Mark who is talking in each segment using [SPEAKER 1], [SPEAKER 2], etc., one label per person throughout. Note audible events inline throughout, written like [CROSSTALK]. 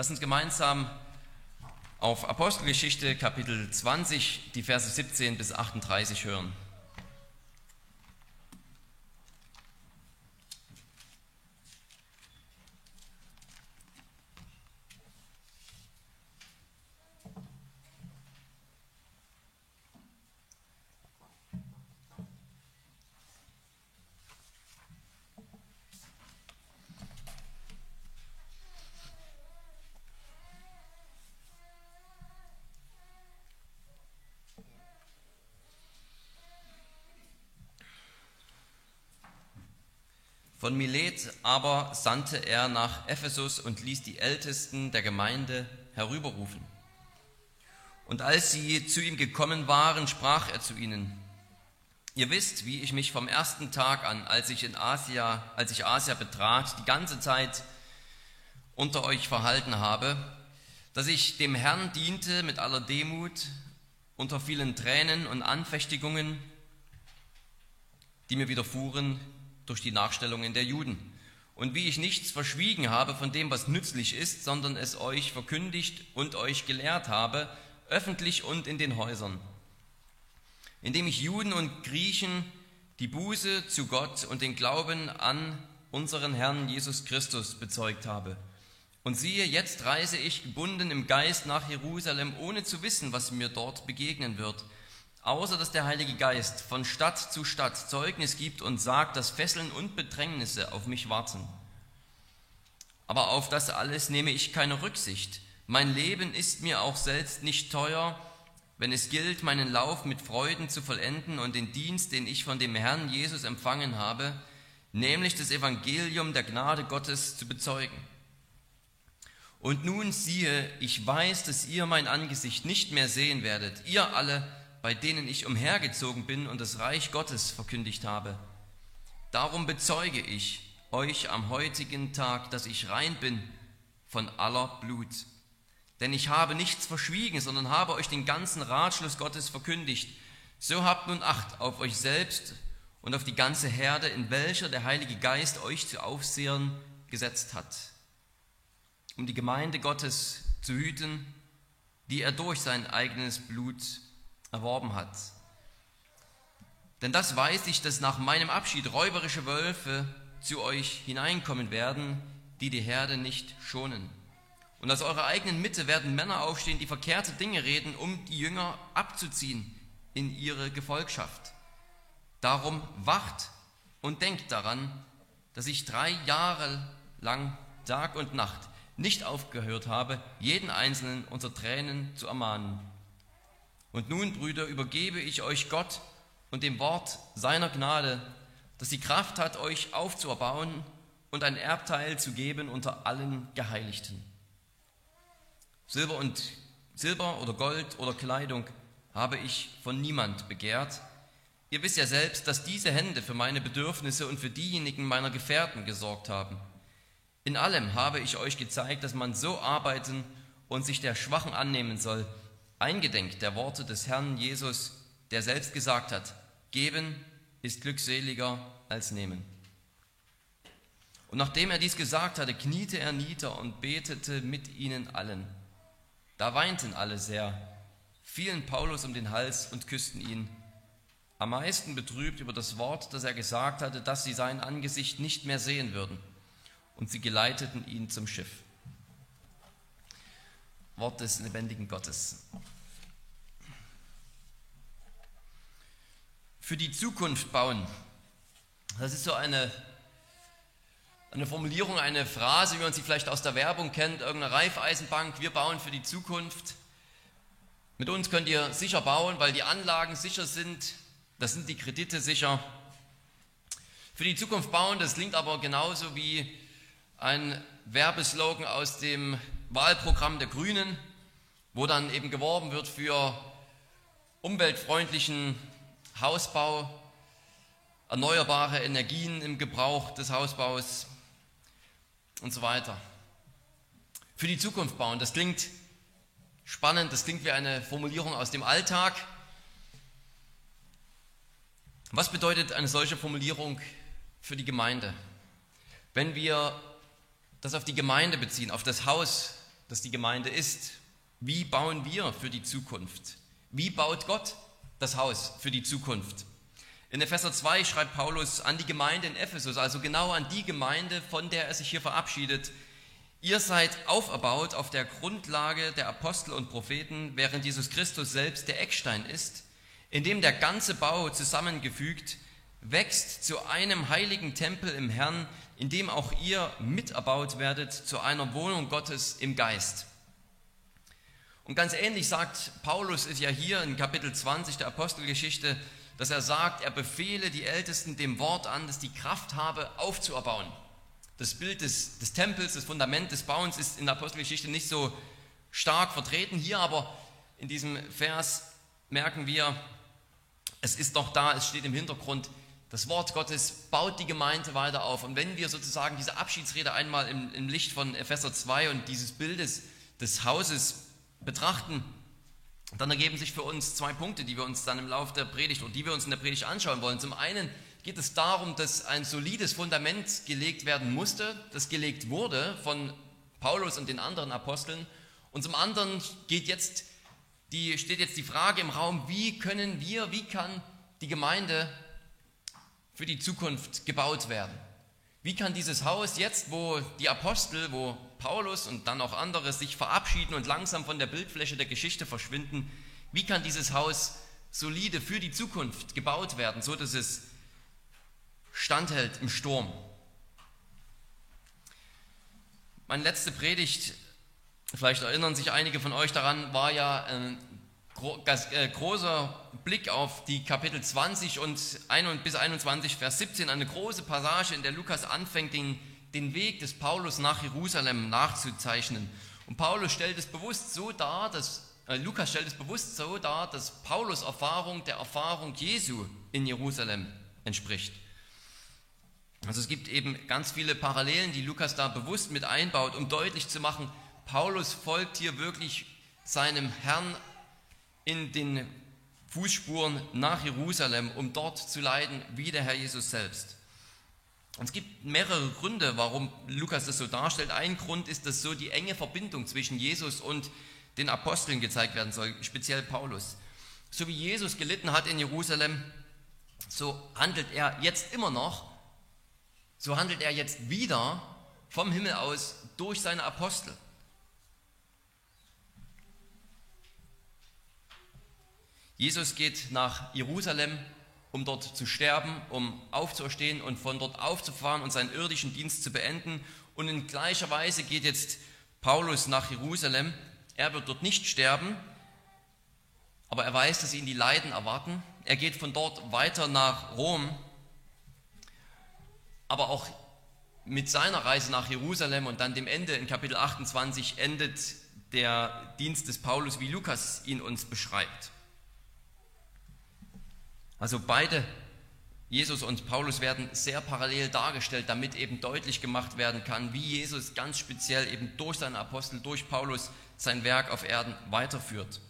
[SPEAKER 1] Lass uns gemeinsam auf Apostelgeschichte Kapitel 20, die Verse 17 bis 38 hören. Von Milet aber sandte er nach Ephesus und ließ die Ältesten der Gemeinde herüberrufen. Und als sie zu ihm gekommen waren, sprach er zu ihnen, Ihr wisst, wie ich mich vom ersten Tag an, als ich in Asia, als ich Asia betrat, die ganze Zeit unter euch verhalten habe, dass ich dem Herrn diente mit aller Demut, unter vielen Tränen und Anfechtigungen, die mir widerfuhren durch die Nachstellungen der Juden. Und wie ich nichts verschwiegen habe von dem, was nützlich ist, sondern es euch verkündigt und euch gelehrt habe, öffentlich und in den Häusern. Indem ich Juden und Griechen die Buße zu Gott und den Glauben an unseren Herrn Jesus Christus bezeugt habe. Und siehe, jetzt reise ich gebunden im Geist nach Jerusalem, ohne zu wissen, was mir dort begegnen wird außer dass der Heilige Geist von Stadt zu Stadt Zeugnis gibt und sagt, dass Fesseln und Bedrängnisse auf mich warten. Aber auf das alles nehme ich keine Rücksicht. Mein Leben ist mir auch selbst nicht teuer, wenn es gilt, meinen Lauf mit Freuden zu vollenden und den Dienst, den ich von dem Herrn Jesus empfangen habe, nämlich das Evangelium der Gnade Gottes zu bezeugen. Und nun siehe, ich weiß, dass ihr mein Angesicht nicht mehr sehen werdet, ihr alle, bei denen ich umhergezogen bin und das Reich Gottes verkündigt habe. Darum bezeuge ich euch am heutigen Tag, dass ich rein bin von aller Blut. Denn ich habe nichts verschwiegen, sondern habe euch den ganzen Ratschluss Gottes verkündigt. So habt nun Acht auf euch selbst und auf die ganze Herde, in welcher der Heilige Geist euch zu Aufsehern gesetzt hat, um die Gemeinde Gottes zu hüten, die er durch sein eigenes Blut erworben hat. Denn das weiß ich, dass nach meinem Abschied räuberische Wölfe zu euch hineinkommen werden, die die Herde nicht schonen. Und aus eurer eigenen Mitte werden Männer aufstehen, die verkehrte Dinge reden, um die Jünger abzuziehen in ihre Gefolgschaft. Darum wacht und denkt daran, dass ich drei Jahre lang Tag und Nacht nicht aufgehört habe, jeden Einzelnen unter Tränen zu ermahnen. Und nun, Brüder, übergebe ich euch Gott und dem Wort seiner Gnade, das die Kraft hat, euch aufzuerbauen und ein Erbteil zu geben unter allen Geheiligten. Silber und Silber oder Gold oder Kleidung habe ich von niemand begehrt. Ihr wisst ja selbst, dass diese Hände für meine Bedürfnisse und für diejenigen meiner Gefährten gesorgt haben. In allem habe ich euch gezeigt, dass man so arbeiten und sich der Schwachen annehmen soll, eingedenk der Worte des Herrn Jesus, der selbst gesagt hat, geben ist glückseliger als nehmen. Und nachdem er dies gesagt hatte, kniete er nieder und betete mit ihnen allen. Da weinten alle sehr, fielen Paulus um den Hals und küssten ihn, am meisten betrübt über das Wort, das er gesagt hatte, dass sie sein Angesicht nicht mehr sehen würden. Und sie geleiteten ihn zum Schiff. Wort des lebendigen Gottes. Für die Zukunft bauen. Das ist so eine, eine Formulierung, eine Phrase, wie man sie vielleicht aus der Werbung kennt, irgendeine Reifeisenbank, wir bauen für die Zukunft. Mit uns könnt ihr sicher bauen, weil die Anlagen sicher sind, das sind die Kredite sicher. Für die Zukunft bauen, das klingt aber genauso wie ein Werbeslogan aus dem Wahlprogramm der Grünen, wo dann eben geworben wird für umweltfreundlichen Hausbau, erneuerbare Energien im Gebrauch des Hausbaus und so weiter. Für die Zukunft bauen, das klingt spannend, das klingt wie eine Formulierung aus dem Alltag. Was bedeutet eine solche Formulierung für die Gemeinde? Wenn wir das auf die Gemeinde beziehen, auf das Haus das die Gemeinde ist. Wie bauen wir für die Zukunft? Wie baut Gott das Haus für die Zukunft? In Epheser 2 schreibt Paulus an die Gemeinde in Ephesus, also genau an die Gemeinde, von der er sich hier verabschiedet. Ihr seid auferbaut auf der Grundlage der Apostel und Propheten, während Jesus Christus selbst der Eckstein ist, in dem der ganze Bau zusammengefügt wächst zu einem heiligen Tempel im Herrn, in dem auch ihr miterbaut werdet zu einer Wohnung Gottes im Geist. Und ganz ähnlich sagt Paulus es ja hier in Kapitel 20 der Apostelgeschichte, dass er sagt, er befehle die Ältesten dem Wort an, dass die Kraft habe, aufzuerbauen. Das Bild des, des Tempels, das Fundament des Bauens ist in der Apostelgeschichte nicht so stark vertreten. Hier aber in diesem Vers merken wir, es ist doch da, es steht im Hintergrund, das Wort Gottes baut die Gemeinde weiter auf. Und wenn wir sozusagen diese Abschiedsrede einmal im, im Licht von Epheser 2 und dieses Bildes des Hauses betrachten, dann ergeben sich für uns zwei Punkte, die wir uns dann im Laufe der Predigt und die wir uns in der Predigt anschauen wollen. Zum einen geht es darum, dass ein solides Fundament gelegt werden musste, das gelegt wurde von Paulus und den anderen Aposteln. Und zum anderen geht jetzt die, steht jetzt die Frage im Raum, wie können wir, wie kann die Gemeinde für die Zukunft gebaut werden? Wie kann dieses Haus jetzt, wo die Apostel, wo Paulus und dann auch andere sich verabschieden und langsam von der Bildfläche der Geschichte verschwinden, wie kann dieses Haus solide für die Zukunft gebaut werden, so dass es standhält im Sturm? Meine letzte Predigt, vielleicht erinnern sich einige von euch daran, war ja ein äh, großer Blick auf die Kapitel 20 und bis 21, Vers 17, eine große Passage, in der Lukas anfängt, den den Weg des Paulus nach Jerusalem nachzuzeichnen. Und Paulus stellt es bewusst so dar, dass äh, Lukas stellt es bewusst so dar, dass Paulus Erfahrung der Erfahrung Jesu in Jerusalem entspricht. Also es gibt eben ganz viele Parallelen, die Lukas da bewusst mit einbaut, um deutlich zu machen, Paulus folgt hier wirklich seinem Herrn in den Fußspuren nach Jerusalem, um dort zu leiden wie der Herr Jesus selbst. Und es gibt mehrere Gründe, warum Lukas das so darstellt. Ein Grund ist, dass so die enge Verbindung zwischen Jesus und den Aposteln gezeigt werden soll, speziell Paulus. So wie Jesus gelitten hat in Jerusalem, so handelt er jetzt immer noch, so handelt er jetzt wieder vom Himmel aus durch seine Apostel. Jesus geht nach Jerusalem um dort zu sterben, um aufzuerstehen und von dort aufzufahren und seinen irdischen Dienst zu beenden. Und in gleicher Weise geht jetzt Paulus nach Jerusalem. Er wird dort nicht sterben, aber er weiß, dass ihn die Leiden erwarten. Er geht von dort weiter nach Rom, aber auch mit seiner Reise nach Jerusalem und dann dem Ende in Kapitel 28 endet der Dienst des Paulus, wie Lukas ihn uns beschreibt. Also beide, Jesus und Paulus, werden sehr parallel dargestellt, damit eben deutlich gemacht werden kann, wie Jesus ganz speziell eben durch seine Apostel, durch Paulus sein Werk auf Erden weiterführt.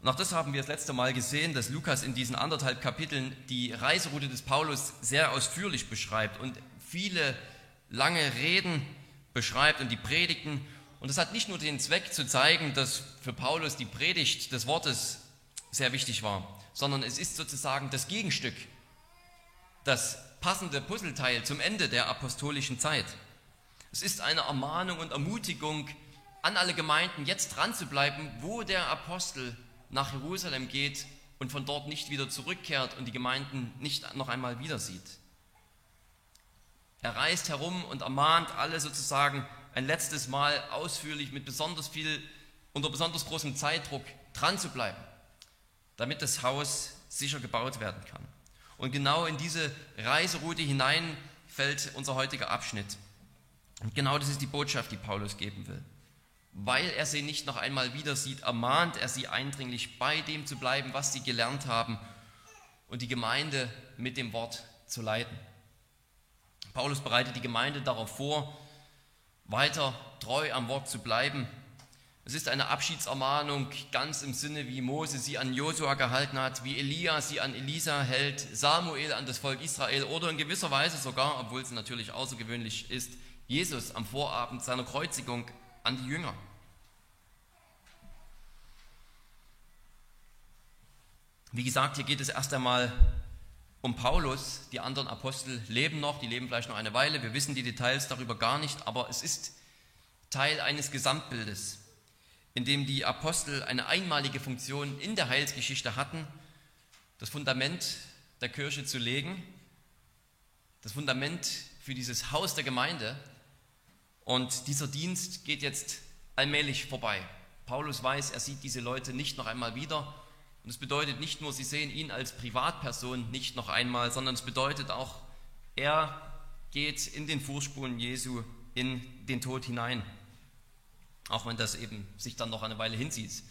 [SPEAKER 1] Und auch das haben wir das letzte Mal gesehen, dass Lukas in diesen anderthalb Kapiteln die Reiseroute des Paulus sehr ausführlich beschreibt und viele lange Reden beschreibt und die Predigten. Und das hat nicht nur den Zweck zu zeigen, dass für Paulus die Predigt des Wortes sehr wichtig war, sondern es ist sozusagen das Gegenstück, das passende Puzzleteil zum Ende der apostolischen Zeit. Es ist eine Ermahnung und Ermutigung an alle Gemeinden, jetzt dran zu bleiben, wo der Apostel nach Jerusalem geht und von dort nicht wieder zurückkehrt und die Gemeinden nicht noch einmal wieder sieht. Er reist herum und ermahnt alle sozusagen ein letztes Mal ausführlich mit besonders viel, unter besonders großem Zeitdruck dran zu bleiben damit das Haus sicher gebaut werden kann. Und genau in diese Reiseroute hinein fällt unser heutiger Abschnitt. Und genau das ist die Botschaft, die Paulus geben will. Weil er sie nicht noch einmal wieder sieht, ermahnt er sie eindringlich, bei dem zu bleiben, was sie gelernt haben und die Gemeinde mit dem Wort zu leiten. Paulus bereitet die Gemeinde darauf vor, weiter treu am Wort zu bleiben es ist eine Abschiedsermahnung ganz im Sinne, wie Mose sie an Josua gehalten hat, wie Elia sie an Elisa hält, Samuel an das Volk Israel oder in gewisser Weise sogar, obwohl es natürlich außergewöhnlich ist, Jesus am Vorabend seiner Kreuzigung an die Jünger. Wie gesagt, hier geht es erst einmal um Paulus. Die anderen Apostel leben noch, die leben vielleicht noch eine Weile. Wir wissen die Details darüber gar nicht, aber es ist Teil eines Gesamtbildes, in dem die Apostel eine einmalige Funktion in der Heilsgeschichte hatten, das Fundament der Kirche zu legen, das Fundament für dieses Haus der Gemeinde. Und dieser Dienst geht jetzt allmählich vorbei. Paulus weiß, er sieht diese Leute nicht noch einmal wieder und es bedeutet nicht nur, sie sehen ihn als Privatperson nicht noch einmal, sondern es bedeutet auch, er geht in den Vorspuren Jesu in den Tod hinein. Auch wenn das eben sich dann noch eine Weile hinzieht,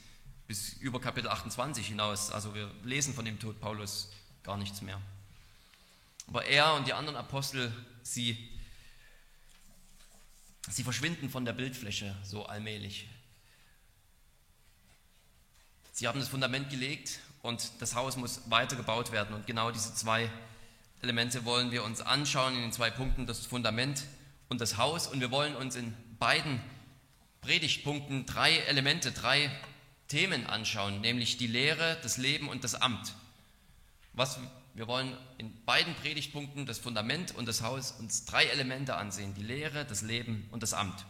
[SPEAKER 1] bis über Kapitel 28 hinaus. Also wir lesen von dem Tod Paulus gar nichts mehr. Aber er und die anderen Apostel, sie, sie verschwinden von der Bildfläche so allmählich. Sie haben das Fundament gelegt und das Haus muss weiter gebaut werden. Und genau diese zwei Elemente wollen wir uns anschauen in den zwei Punkten, das Fundament und das Haus. Und wir wollen uns in beiden Predigtpunkten drei Elemente, drei Themen anschauen, nämlich die Lehre, das Leben und das Amt. Was, wir wollen in beiden Predigtpunkten das Fundament und das Haus uns drei Elemente ansehen, die Lehre, das Leben und das Amt.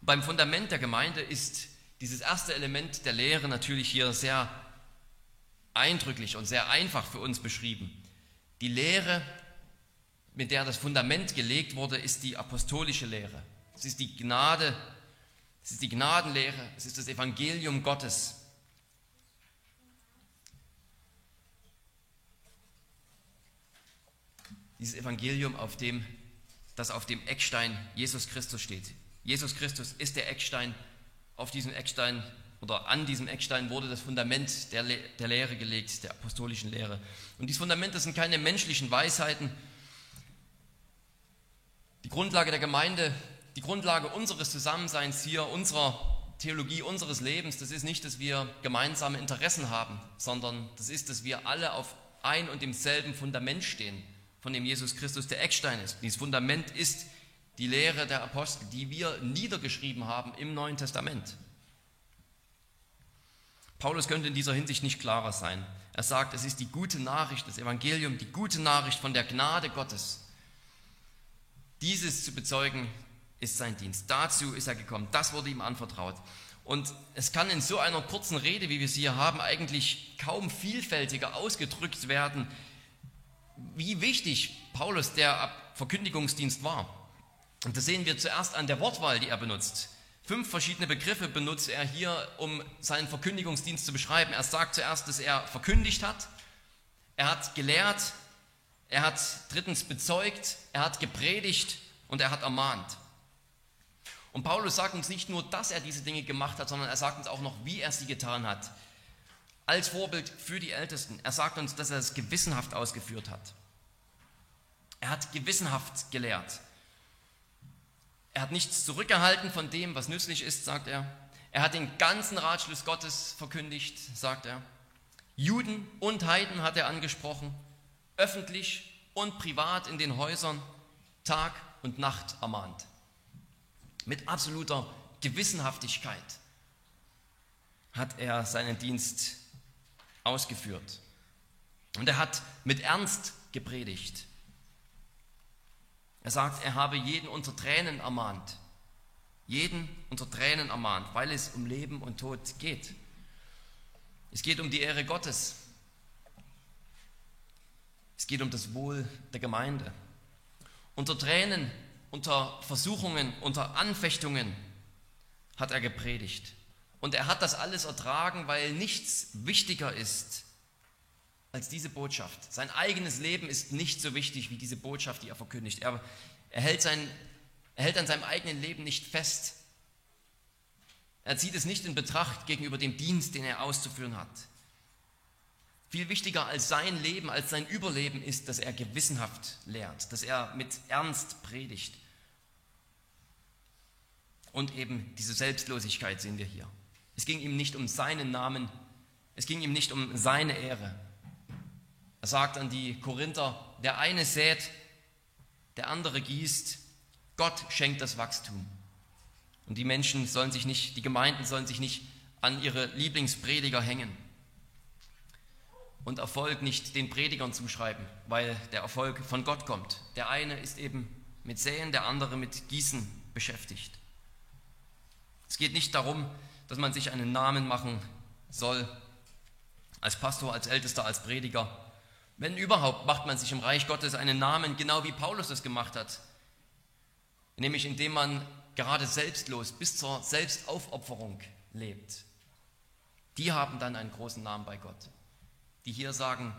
[SPEAKER 1] Und beim Fundament der Gemeinde ist dieses erste Element der Lehre natürlich hier sehr eindrücklich und sehr einfach für uns beschrieben. Die Lehre, mit der das Fundament gelegt wurde, ist die apostolische Lehre. Es ist die Gnade, es ist die Gnadenlehre, es ist das Evangelium Gottes. Dieses Evangelium, auf dem, das auf dem Eckstein Jesus Christus steht. Jesus Christus ist der Eckstein auf diesem Eckstein oder an diesem Eckstein wurde das Fundament der, Le der Lehre gelegt, der apostolischen Lehre. Und dieses Fundament, das sind keine menschlichen Weisheiten. Die Grundlage der Gemeinde, die Grundlage unseres Zusammenseins hier, unserer Theologie, unseres Lebens, das ist nicht, dass wir gemeinsame Interessen haben, sondern das ist, dass wir alle auf ein und demselben Fundament stehen, von dem Jesus Christus der Eckstein ist. Dieses Fundament ist die Lehre der Apostel, die wir niedergeschrieben haben im Neuen Testament. Paulus könnte in dieser Hinsicht nicht klarer sein. Er sagt, es ist die gute Nachricht, das Evangelium, die gute Nachricht von der Gnade Gottes. Dieses zu bezeugen ist sein Dienst. Dazu ist er gekommen. Das wurde ihm anvertraut. Und es kann in so einer kurzen Rede, wie wir sie hier haben, eigentlich kaum vielfältiger ausgedrückt werden, wie wichtig Paulus der Verkündigungsdienst war. Und das sehen wir zuerst an der Wortwahl, die er benutzt. Fünf verschiedene Begriffe benutzt er hier, um seinen Verkündigungsdienst zu beschreiben. Er sagt zuerst, dass er verkündigt hat, er hat gelehrt, er hat drittens bezeugt, er hat gepredigt und er hat ermahnt. Und Paulus sagt uns nicht nur, dass er diese Dinge gemacht hat, sondern er sagt uns auch noch, wie er sie getan hat. Als Vorbild für die Ältesten. Er sagt uns, dass er es gewissenhaft ausgeführt hat. Er hat gewissenhaft gelehrt. Er hat nichts zurückgehalten von dem, was nützlich ist, sagt er. Er hat den ganzen Ratschluss Gottes verkündigt, sagt er. Juden und Heiden hat er angesprochen, öffentlich und privat in den Häusern, Tag und Nacht ermahnt. Mit absoluter Gewissenhaftigkeit hat er seinen Dienst ausgeführt. Und er hat mit Ernst gepredigt. Er sagt, er habe jeden unter Tränen ermahnt. Jeden unter Tränen ermahnt, weil es um Leben und Tod geht. Es geht um die Ehre Gottes. Es geht um das Wohl der Gemeinde. Unter Tränen, unter Versuchungen, unter Anfechtungen hat er gepredigt. Und er hat das alles ertragen, weil nichts wichtiger ist als diese Botschaft. Sein eigenes Leben ist nicht so wichtig wie diese Botschaft, die er verkündigt. Er, er, hält, sein, er hält an seinem eigenen Leben nicht fest. Er zieht es nicht in Betracht gegenüber dem Dienst, den er auszuführen hat. Viel wichtiger als sein Leben, als sein Überleben ist, dass er gewissenhaft lehrt, dass er mit Ernst predigt. Und eben diese Selbstlosigkeit sehen wir hier. Es ging ihm nicht um seinen Namen, es ging ihm nicht um seine Ehre, er sagt an die Korinther, der eine sät, der andere gießt, Gott schenkt das Wachstum. Und die Menschen sollen sich nicht, die Gemeinden sollen sich nicht an ihre Lieblingsprediger hängen und Erfolg nicht den Predigern zuschreiben, weil der Erfolg von Gott kommt. Der eine ist eben mit Säen, der andere mit Gießen beschäftigt. Es geht nicht darum, dass man sich einen Namen machen soll, als Pastor, als Ältester, als Prediger. Wenn überhaupt, macht man sich im Reich Gottes einen Namen, genau wie Paulus es gemacht hat, nämlich indem man gerade selbstlos bis zur Selbstaufopferung lebt. Die haben dann einen großen Namen bei Gott, die hier sagen,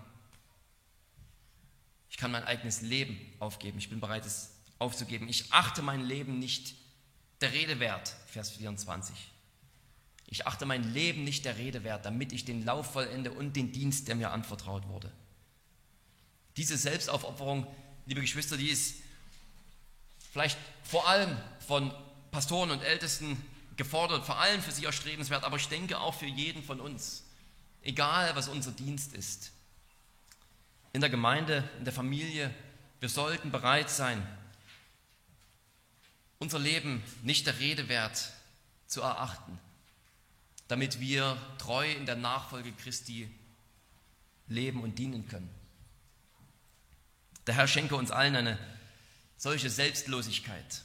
[SPEAKER 1] ich kann mein eigenes Leben aufgeben, ich bin bereit, es aufzugeben. Ich achte mein Leben nicht der Rede wert, Vers 24. Ich achte mein Leben nicht der Rede wert, damit ich den Lauf vollende und den Dienst, der mir anvertraut wurde. Diese Selbstaufopferung, liebe Geschwister, die ist vielleicht vor allem von Pastoren und Ältesten gefordert, vor allem für sie erstrebenswert, aber ich denke auch für jeden von uns, egal was unser Dienst ist. In der Gemeinde, in der Familie, wir sollten bereit sein, unser Leben nicht der Rede wert zu erachten, damit wir treu in der Nachfolge Christi leben und dienen können. Der Herr schenke uns allen eine solche Selbstlosigkeit.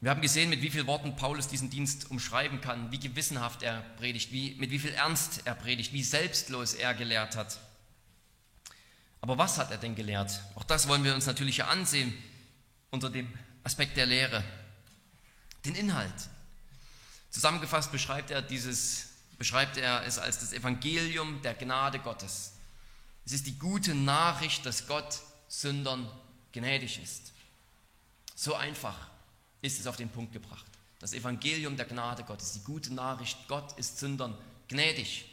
[SPEAKER 1] Wir haben gesehen, mit wie vielen Worten Paulus diesen Dienst umschreiben kann, wie gewissenhaft er predigt, wie, mit wie viel Ernst er predigt, wie selbstlos er gelehrt hat. Aber was hat er denn gelehrt? Auch das wollen wir uns natürlich ansehen unter dem Aspekt der Lehre. Den Inhalt. Zusammengefasst beschreibt er, dieses, beschreibt er es als das Evangelium der Gnade Gottes. Es ist die gute Nachricht, dass Gott Sündern gnädig ist. So einfach ist es auf den Punkt gebracht. Das Evangelium der Gnade Gottes, die gute Nachricht, Gott ist Sündern gnädig.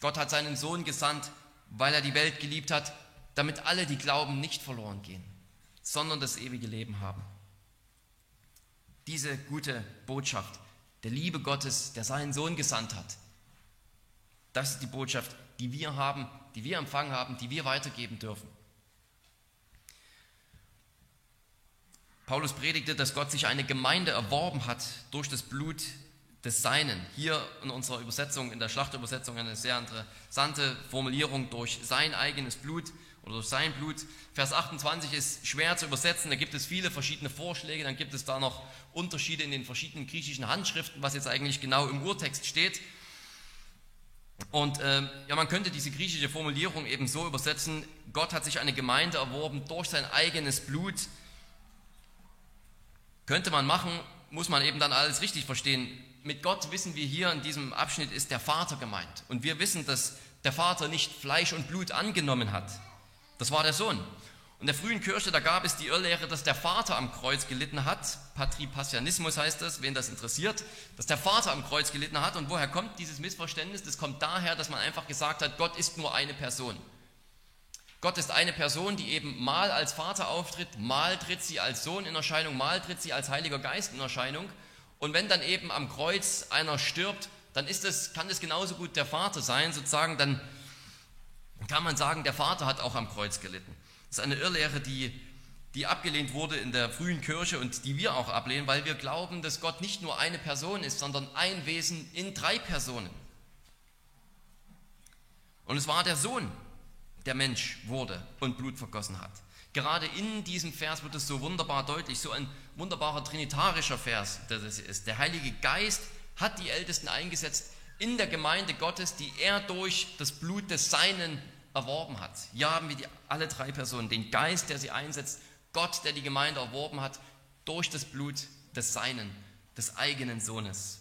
[SPEAKER 1] Gott hat seinen Sohn gesandt, weil er die Welt geliebt hat, damit alle, die glauben, nicht verloren gehen, sondern das ewige Leben haben. Diese gute Botschaft der Liebe Gottes, der seinen Sohn gesandt hat, das ist die Botschaft, die wir haben, die wir empfangen haben, die wir weitergeben dürfen. Paulus predigte, dass Gott sich eine Gemeinde erworben hat durch das Blut des Seinen. Hier in unserer Übersetzung, in der Schlachtübersetzung, eine sehr interessante Formulierung durch sein eigenes Blut oder durch sein Blut. Vers 28 ist schwer zu übersetzen, da gibt es viele verschiedene Vorschläge, dann gibt es da noch Unterschiede in den verschiedenen griechischen Handschriften, was jetzt eigentlich genau im Urtext steht. Und äh, ja, man könnte diese griechische Formulierung eben so übersetzen, Gott hat sich eine Gemeinde erworben durch sein eigenes Blut, könnte man machen, muss man eben dann alles richtig verstehen. Mit Gott wissen wir hier in diesem Abschnitt ist der Vater gemeint. Und wir wissen, dass der Vater nicht Fleisch und Blut angenommen hat. Das war der Sohn. Und in der frühen Kirche, da gab es die Irrlehre, dass der Vater am Kreuz gelitten hat. Patripassianismus heißt das, wen das interessiert, dass der Vater am Kreuz gelitten hat. Und woher kommt dieses Missverständnis? Das kommt daher, dass man einfach gesagt hat, Gott ist nur eine Person. Gott ist eine Person, die eben mal als Vater auftritt, mal tritt sie als Sohn in Erscheinung, mal tritt sie als Heiliger Geist in Erscheinung. Und wenn dann eben am Kreuz einer stirbt, dann ist es, kann es genauso gut der Vater sein, sozusagen, dann kann man sagen, der Vater hat auch am Kreuz gelitten. Das ist eine Irrlehre, die, die abgelehnt wurde in der frühen Kirche und die wir auch ablehnen, weil wir glauben, dass Gott nicht nur eine Person ist, sondern ein Wesen in drei Personen. Und es war der Sohn, der Mensch wurde und Blut vergossen hat. Gerade in diesem Vers wird es so wunderbar deutlich, so ein wunderbarer trinitarischer Vers, der das ist. Der Heilige Geist hat die Ältesten eingesetzt in der Gemeinde Gottes, die er durch das Blut des Seinen erworben hat. Hier haben wir die, alle drei Personen, den Geist, der sie einsetzt, Gott, der die Gemeinde erworben hat, durch das Blut des Seinen, des eigenen Sohnes.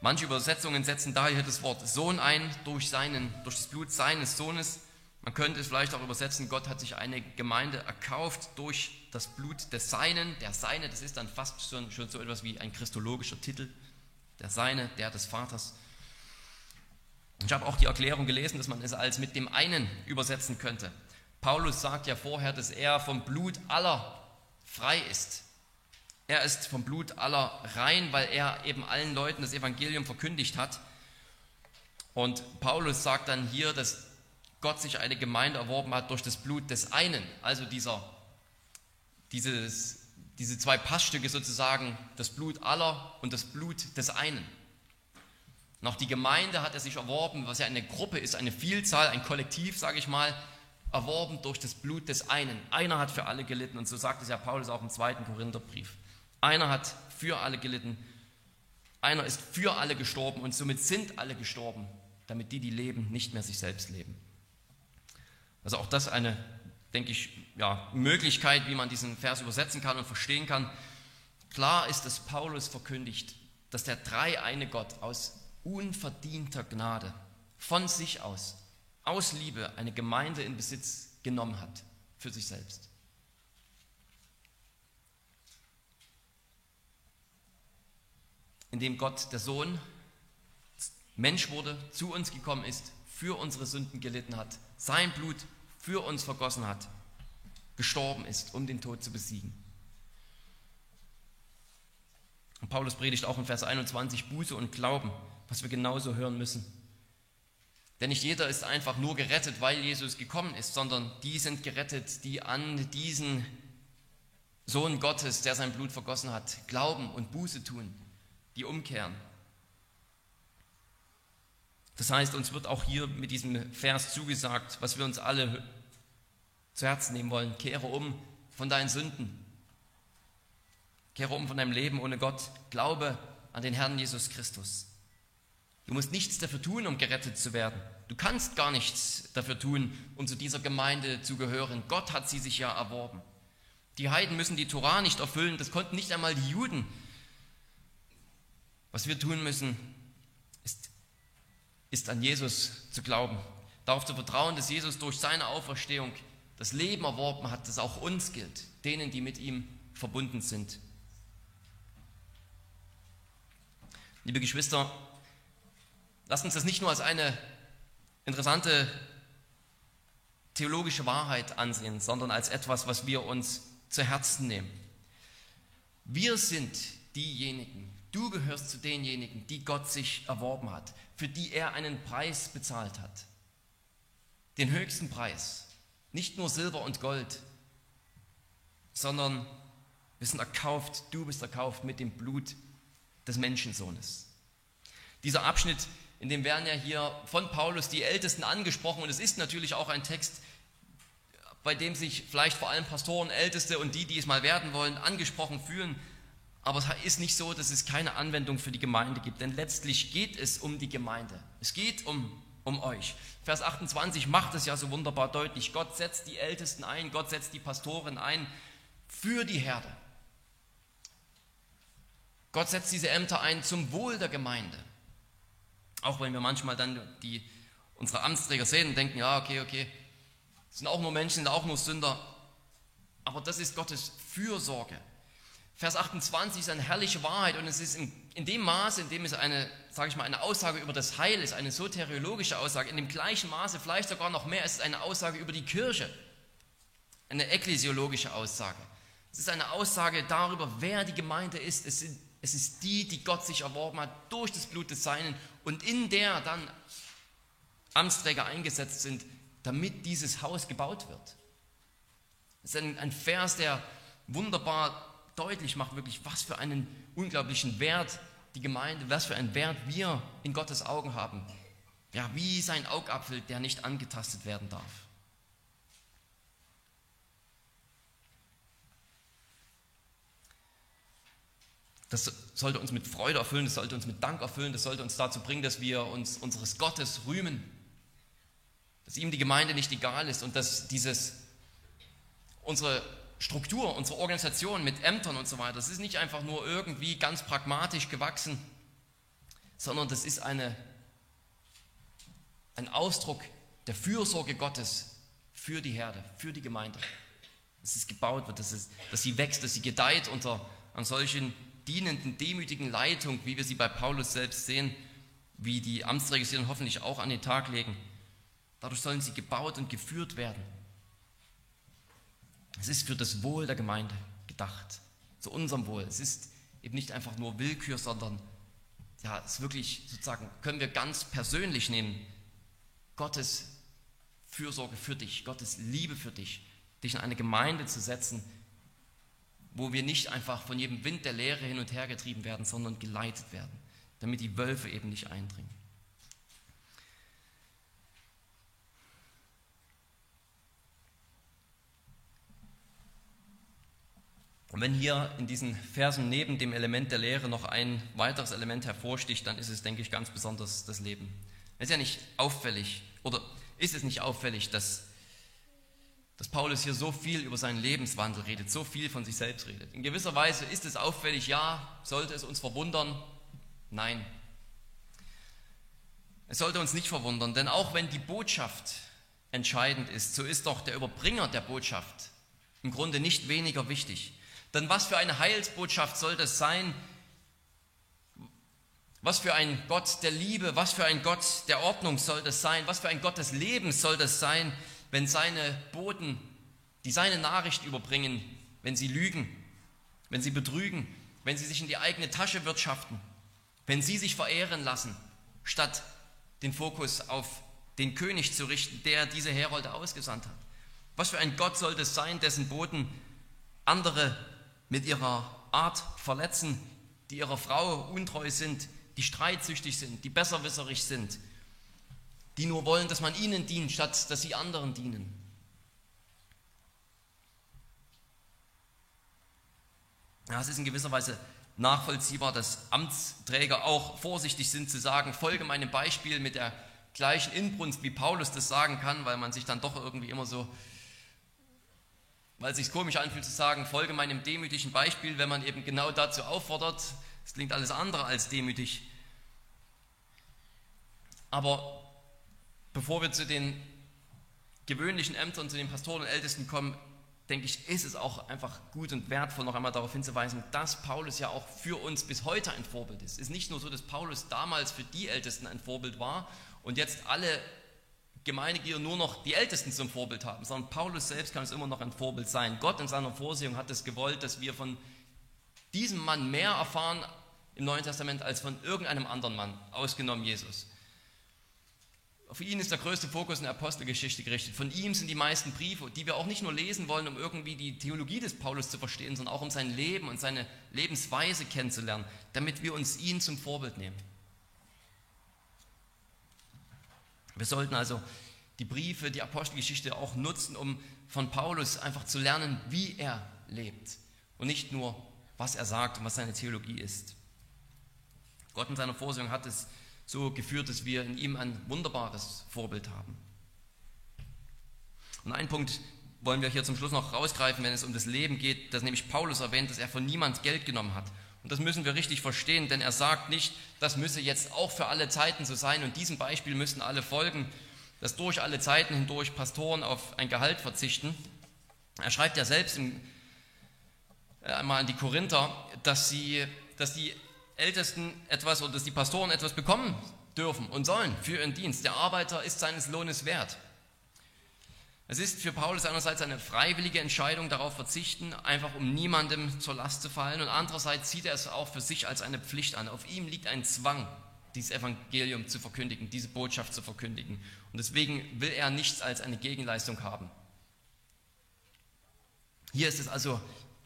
[SPEAKER 1] Manche Übersetzungen setzen daher das Wort Sohn ein, durch, seinen, durch das Blut seines Sohnes. Man könnte es vielleicht auch übersetzen, Gott hat sich eine Gemeinde erkauft durch das Blut des Seinen. Der Seine, das ist dann fast schon, schon so etwas wie ein christologischer Titel. Der Seine, der des Vaters. Ich habe auch die Erklärung gelesen, dass man es als mit dem einen übersetzen könnte. Paulus sagt ja vorher, dass er vom Blut aller frei ist. Er ist vom Blut aller rein, weil er eben allen Leuten das Evangelium verkündigt hat. Und Paulus sagt dann hier, dass Gott sich eine Gemeinde erworben hat durch das Blut des einen, also dieser dieses, diese zwei Passstücke sozusagen, das Blut aller und das Blut des einen. Und auch die Gemeinde hat er sich erworben, was ja eine Gruppe ist, eine Vielzahl, ein Kollektiv, sage ich mal, erworben durch das Blut des einen. Einer hat für alle gelitten und so sagt es ja Paulus auch im zweiten Korintherbrief. Einer hat für alle gelitten, einer ist für alle gestorben und somit sind alle gestorben, damit die, die leben, nicht mehr sich selbst leben. Also auch das eine, denke ich, ja, Möglichkeit, wie man diesen Vers übersetzen kann und verstehen kann. Klar ist, dass Paulus verkündigt, dass der dreieine Gott aus unverdienter Gnade von sich aus, aus Liebe, eine Gemeinde in Besitz genommen hat für sich selbst. Indem Gott, der Sohn, Mensch wurde, zu uns gekommen ist, für unsere Sünden gelitten hat, sein Blut für uns vergossen hat, gestorben ist, um den Tod zu besiegen. Und Paulus predigt auch in Vers 21 Buße und Glauben was wir genauso hören müssen. Denn nicht jeder ist einfach nur gerettet, weil Jesus gekommen ist, sondern die sind gerettet, die an diesen Sohn Gottes, der sein Blut vergossen hat, glauben und Buße tun, die umkehren. Das heißt, uns wird auch hier mit diesem Vers zugesagt, was wir uns alle zu Herzen nehmen wollen. Kehre um von deinen Sünden. Kehre um von deinem Leben ohne Gott. Glaube an den Herrn Jesus Christus. Du musst nichts dafür tun, um gerettet zu werden. Du kannst gar nichts dafür tun, um zu dieser Gemeinde zu gehören. Gott hat sie sich ja erworben. Die Heiden müssen die Torah nicht erfüllen, das konnten nicht einmal die Juden. Was wir tun müssen, ist, ist an Jesus zu glauben, darauf zu vertrauen, dass Jesus durch seine Auferstehung das Leben erworben hat, das auch uns gilt, denen, die mit ihm verbunden sind. Liebe Geschwister, Lasst uns das nicht nur als eine interessante theologische Wahrheit ansehen, sondern als etwas, was wir uns zu Herzen nehmen. Wir sind diejenigen, du gehörst zu denjenigen, die Gott sich erworben hat, für die er einen Preis bezahlt hat. Den höchsten Preis. Nicht nur Silber und Gold, sondern wir sind erkauft, du bist erkauft mit dem Blut des Menschensohnes. Dieser Abschnitt in dem werden ja hier von Paulus die Ältesten angesprochen und es ist natürlich auch ein Text, bei dem sich vielleicht vor allem Pastoren, Älteste und die, die es mal werden wollen, angesprochen fühlen. Aber es ist nicht so, dass es keine Anwendung für die Gemeinde gibt, denn letztlich geht es um die Gemeinde. Es geht um, um euch. Vers 28 macht es ja so wunderbar deutlich. Gott setzt die Ältesten ein, Gott setzt die Pastoren ein für die Herde. Gott setzt diese Ämter ein zum Wohl der Gemeinde. Auch wenn wir manchmal dann die, unsere Amtsträger sehen und denken, ja, okay, okay, sind auch nur Menschen, sind auch nur Sünder. Aber das ist Gottes Fürsorge. Vers 28 ist eine herrliche Wahrheit und es ist in, in dem Maße, in dem es eine, sage ich mal, eine Aussage über das Heil ist, eine soteriologische Aussage, in dem gleichen Maße, vielleicht sogar noch mehr, ist es eine Aussage über die Kirche, eine ekklesiologische Aussage. Es ist eine Aussage darüber, wer die Gemeinde ist. Es sind es ist die, die Gott sich erworben hat durch das Blut des Seinen und in der dann Amtsträger eingesetzt sind, damit dieses Haus gebaut wird. Es ist ein, ein Vers, der wunderbar deutlich macht, wirklich, was für einen unglaublichen Wert die Gemeinde, was für einen Wert wir in Gottes Augen haben. Ja, wie sein Augapfel, der nicht angetastet werden darf. Das sollte uns mit Freude erfüllen, das sollte uns mit Dank erfüllen, das sollte uns dazu bringen, dass wir uns unseres Gottes rühmen, dass ihm die Gemeinde nicht egal ist und dass dieses, unsere Struktur, unsere Organisation mit Ämtern und so weiter, das ist nicht einfach nur irgendwie ganz pragmatisch gewachsen, sondern das ist eine, ein Ausdruck der Fürsorge Gottes für die Herde, für die Gemeinde. Dass es gebaut wird, dass, es, dass sie wächst, dass sie gedeiht unter an solchen dienenden, demütigen Leitung, wie wir sie bei Paulus selbst sehen, wie die dann hoffentlich auch an den Tag legen. Dadurch sollen sie gebaut und geführt werden. Es ist für das Wohl der Gemeinde gedacht, zu unserem Wohl. Es ist eben nicht einfach nur Willkür, sondern ja, es ist wirklich sozusagen, können wir ganz persönlich nehmen, Gottes Fürsorge für dich, Gottes Liebe für dich, dich in eine Gemeinde zu setzen, wo wir nicht einfach von jedem Wind der Lehre hin und her getrieben werden, sondern geleitet werden, damit die Wölfe eben nicht eindringen. Und wenn hier in diesen Versen neben dem Element der Lehre noch ein weiteres Element hervorsticht, dann ist es, denke ich, ganz besonders das Leben. Es ist ja nicht auffällig, oder ist es nicht auffällig, dass, dass Paulus hier so viel über seinen Lebenswandel redet, so viel von sich selbst redet. In gewisser Weise ist es auffällig, ja, sollte es uns verwundern? Nein. Es sollte uns nicht verwundern, denn auch wenn die Botschaft entscheidend ist, so ist doch der Überbringer der Botschaft im Grunde nicht weniger wichtig. Denn was für eine Heilsbotschaft soll das sein? Was für ein Gott der Liebe, was für ein Gott der Ordnung soll das sein? Was für ein Gott des Lebens soll das sein, wenn seine Boten, die seine Nachricht überbringen, wenn sie lügen, wenn sie betrügen, wenn sie sich in die eigene Tasche wirtschaften, wenn sie sich verehren lassen, statt den Fokus auf den König zu richten, der diese Herolde ausgesandt hat. Was für ein Gott soll das sein, dessen Boten andere mit ihrer Art verletzen, die ihrer Frau untreu sind, die streitsüchtig sind, die besserwisserig sind, die nur wollen, dass man ihnen dient, statt dass sie anderen dienen. Ja, es ist in gewisser Weise nachvollziehbar, dass Amtsträger auch vorsichtig sind zu sagen, folge meinem Beispiel mit der gleichen Inbrunst, wie Paulus das sagen kann, weil man sich dann doch irgendwie immer so weil es sich komisch anfühlt zu sagen, folge meinem demütigen Beispiel, wenn man eben genau dazu auffordert. Es klingt alles andere als demütig. Aber bevor wir zu den gewöhnlichen Ämtern, zu den Pastoren und Ältesten kommen, denke ich, ist es auch einfach gut und wertvoll, noch einmal darauf hinzuweisen, dass Paulus ja auch für uns bis heute ein Vorbild ist. Es ist nicht nur so, dass Paulus damals für die Ältesten ein Vorbild war und jetzt alle Gemeindeglieder nur noch die Ältesten zum Vorbild haben, sondern Paulus selbst kann es immer noch ein Vorbild sein. Gott in seiner Vorsehung hat es gewollt, dass wir von diesem Mann mehr erfahren im Neuen Testament als von irgendeinem anderen Mann, ausgenommen Jesus. Auf ihn ist der größte Fokus in der Apostelgeschichte gerichtet. Von ihm sind die meisten Briefe, die wir auch nicht nur lesen wollen, um irgendwie die Theologie des Paulus zu verstehen, sondern auch um sein Leben und seine Lebensweise kennenzulernen, damit wir uns ihn zum Vorbild nehmen. Wir sollten also die Briefe, die Apostelgeschichte auch nutzen, um von Paulus einfach zu lernen, wie er lebt und nicht nur, was er sagt und was seine Theologie ist. Gott in seiner Vorsehung hat es so geführt, dass wir in ihm ein wunderbares Vorbild haben. Und einen Punkt wollen wir hier zum Schluss noch rausgreifen, wenn es um das Leben geht, dass nämlich Paulus erwähnt, dass er von niemand Geld genommen hat und das müssen wir richtig verstehen, denn er sagt nicht, das müsse jetzt auch für alle Zeiten so sein und diesem Beispiel müssen alle folgen, dass durch alle Zeiten hindurch Pastoren auf ein Gehalt verzichten. Er schreibt ja selbst im, äh, einmal an die Korinther, dass, sie, dass die Ältesten etwas oder dass die Pastoren etwas bekommen dürfen und sollen für ihren Dienst. Der Arbeiter ist seines Lohnes wert. Es ist für Paulus einerseits eine freiwillige Entscheidung, darauf verzichten, einfach um niemandem zur Last zu fallen, und andererseits sieht er es auch für sich als eine Pflicht an. Auf ihm liegt ein Zwang, dieses Evangelium zu verkündigen, diese Botschaft zu verkündigen. Und deswegen will er nichts als eine Gegenleistung haben. Hier ist es also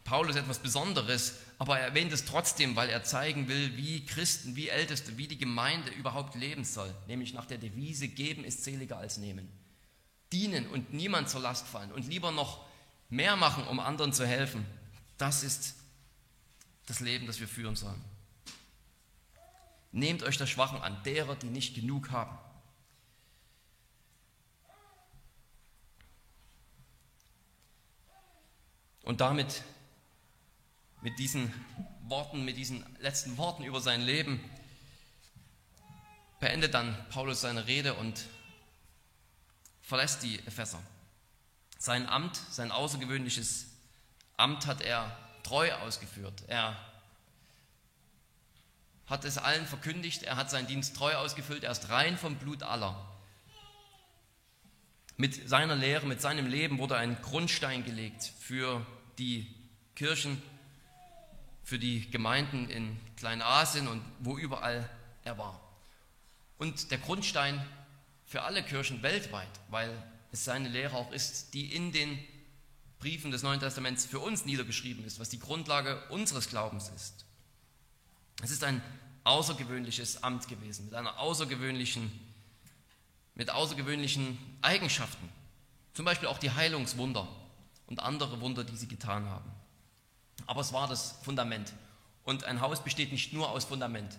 [SPEAKER 1] Paulus etwas Besonderes, aber er erwähnt es trotzdem, weil er zeigen will, wie Christen, wie Älteste, wie die Gemeinde überhaupt leben soll, nämlich nach der Devise, geben ist seliger als nehmen dienen und niemand zur Last fallen und lieber noch mehr machen, um anderen zu helfen, das ist das Leben, das wir führen sollen. Nehmt euch der Schwachen an, derer, die nicht genug haben. Und damit, mit diesen Worten, mit diesen letzten Worten über sein Leben, beendet dann Paulus seine Rede und verlässt die Epheser. Sein Amt, sein außergewöhnliches Amt hat er treu ausgeführt. Er hat es allen verkündigt, er hat seinen Dienst treu ausgefüllt, er ist rein vom Blut aller. Mit seiner Lehre, mit seinem Leben wurde ein Grundstein gelegt für die Kirchen, für die Gemeinden in Kleinasien und wo überall er war. Und der Grundstein für alle Kirchen weltweit, weil es seine Lehre auch ist, die in den Briefen des Neuen Testaments für uns niedergeschrieben ist, was die Grundlage unseres Glaubens ist. Es ist ein außergewöhnliches Amt gewesen, mit einer außergewöhnlichen, mit außergewöhnlichen Eigenschaften. Zum Beispiel auch die Heilungswunder und andere Wunder, die sie getan haben. Aber es war das Fundament. Und ein Haus besteht nicht nur aus Fundament.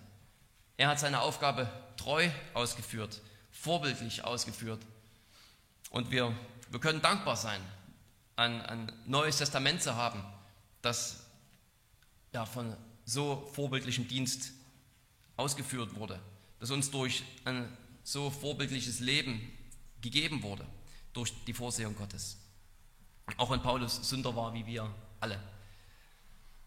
[SPEAKER 1] Er hat seine Aufgabe treu ausgeführt, vorbildlich ausgeführt. Und wir, wir können dankbar sein, ein, ein neues Testament zu haben, das ja, von so vorbildlichem Dienst ausgeführt wurde, das uns durch ein so vorbildliches Leben gegeben wurde, durch die Vorsehung Gottes. Auch wenn Paulus Sünder war, wie wir alle.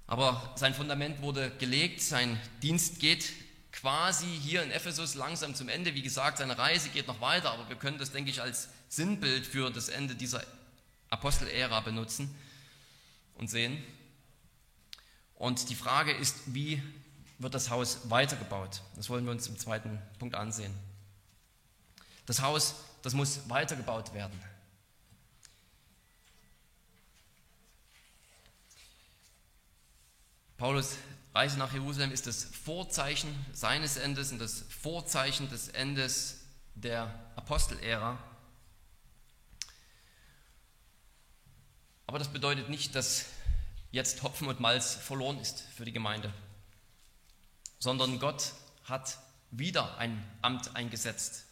[SPEAKER 1] Aber sein Fundament wurde gelegt, sein Dienst geht quasi hier in Ephesus langsam zum Ende. Wie gesagt, seine Reise geht noch weiter, aber wir können das, denke ich, als Sinnbild für das Ende dieser Apostelära benutzen und sehen. Und die Frage ist, wie wird das Haus weitergebaut? Das wollen wir uns im zweiten Punkt ansehen. Das Haus, das muss weitergebaut werden. Paulus Reise nach Jerusalem ist das Vorzeichen seines Endes und das Vorzeichen des Endes der Apostelära. Aber das bedeutet nicht, dass jetzt Hopfen und Malz verloren ist für die Gemeinde, sondern Gott hat wieder ein Amt eingesetzt.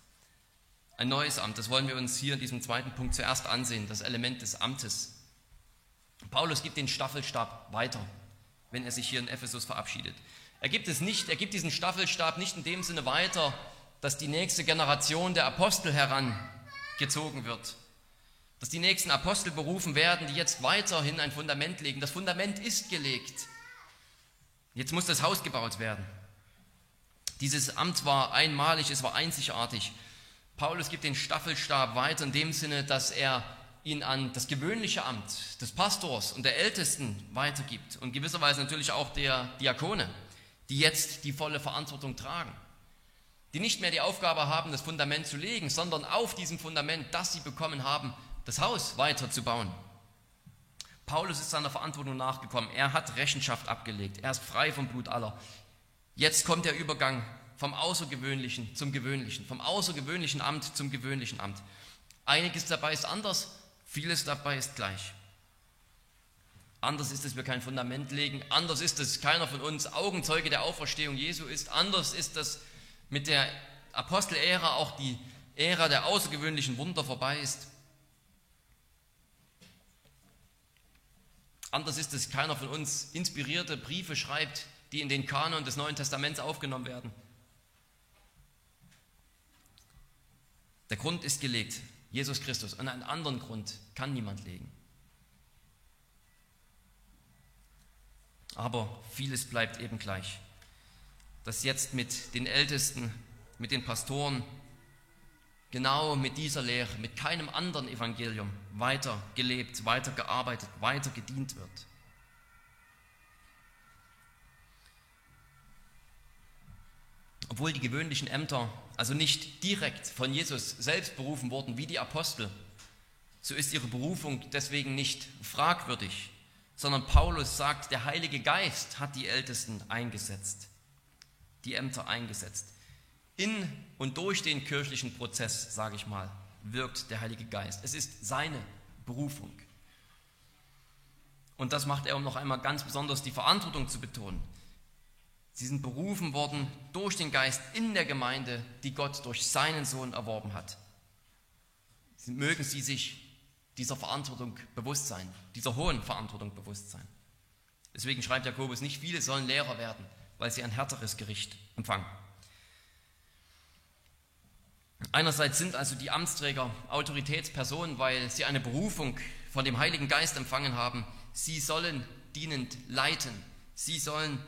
[SPEAKER 1] Ein neues Amt, das wollen wir uns hier in diesem zweiten Punkt zuerst ansehen, das Element des Amtes. Paulus gibt den Staffelstab weiter, wenn er sich hier in Ephesus verabschiedet. Er gibt es nicht, er gibt diesen Staffelstab nicht in dem Sinne weiter, dass die nächste Generation der Apostel herangezogen wird, dass die nächsten Apostel berufen werden, die jetzt weiterhin ein Fundament legen. Das Fundament ist gelegt. Jetzt muss das Haus gebaut werden. Dieses Amt war einmalig, es war einzigartig. Paulus gibt den Staffelstab weiter in dem Sinne, dass er ihn an das gewöhnliche Amt des Pastors und der Ältesten weitergibt und gewisserweise natürlich auch der Diakone, die jetzt die volle Verantwortung tragen, die nicht mehr die Aufgabe haben, das Fundament zu legen, sondern auf diesem Fundament, das sie bekommen haben, das Haus weiterzubauen. Paulus ist seiner Verantwortung nachgekommen. Er hat Rechenschaft abgelegt. Er ist frei vom Blut aller. Jetzt kommt der Übergang vom Außergewöhnlichen zum Gewöhnlichen, vom außergewöhnlichen Amt zum gewöhnlichen Amt. Einiges dabei ist anders, vieles dabei ist gleich. Anders ist, dass wir kein Fundament legen. Anders ist, dass keiner von uns Augenzeuge der Auferstehung Jesu ist. Anders ist, dass mit der Apostelära auch die Ära der außergewöhnlichen Wunder vorbei ist. Anders ist es, keiner von uns inspirierte Briefe schreibt, die in den Kanon des Neuen Testaments aufgenommen werden. Der Grund ist gelegt, Jesus Christus. Und einen anderen Grund kann niemand legen. Aber vieles bleibt eben gleich. Dass jetzt mit den Ältesten, mit den Pastoren, genau mit dieser Lehre, mit keinem anderen Evangelium weiter gelebt, weiter gearbeitet, weiter gedient wird. Obwohl die gewöhnlichen Ämter also nicht direkt von Jesus selbst berufen wurden wie die Apostel, so ist ihre Berufung deswegen nicht fragwürdig, sondern Paulus sagt, der Heilige Geist hat die Ältesten eingesetzt, die Ämter eingesetzt. In und durch den kirchlichen Prozess, sage ich mal, wirkt der Heilige Geist. Es ist seine Berufung. Und das macht er, um noch einmal ganz besonders die Verantwortung zu betonen. Sie sind berufen worden durch den Geist in der Gemeinde, die Gott durch seinen Sohn erworben hat. Mögen Sie sich dieser Verantwortung bewusst sein, dieser hohen Verantwortung bewusst sein. Deswegen schreibt Jakobus, nicht viele sollen Lehrer werden, weil sie ein härteres Gericht empfangen. Einerseits sind also die Amtsträger Autoritätspersonen, weil sie eine Berufung von dem Heiligen Geist empfangen haben. Sie sollen dienend leiten. Sie sollen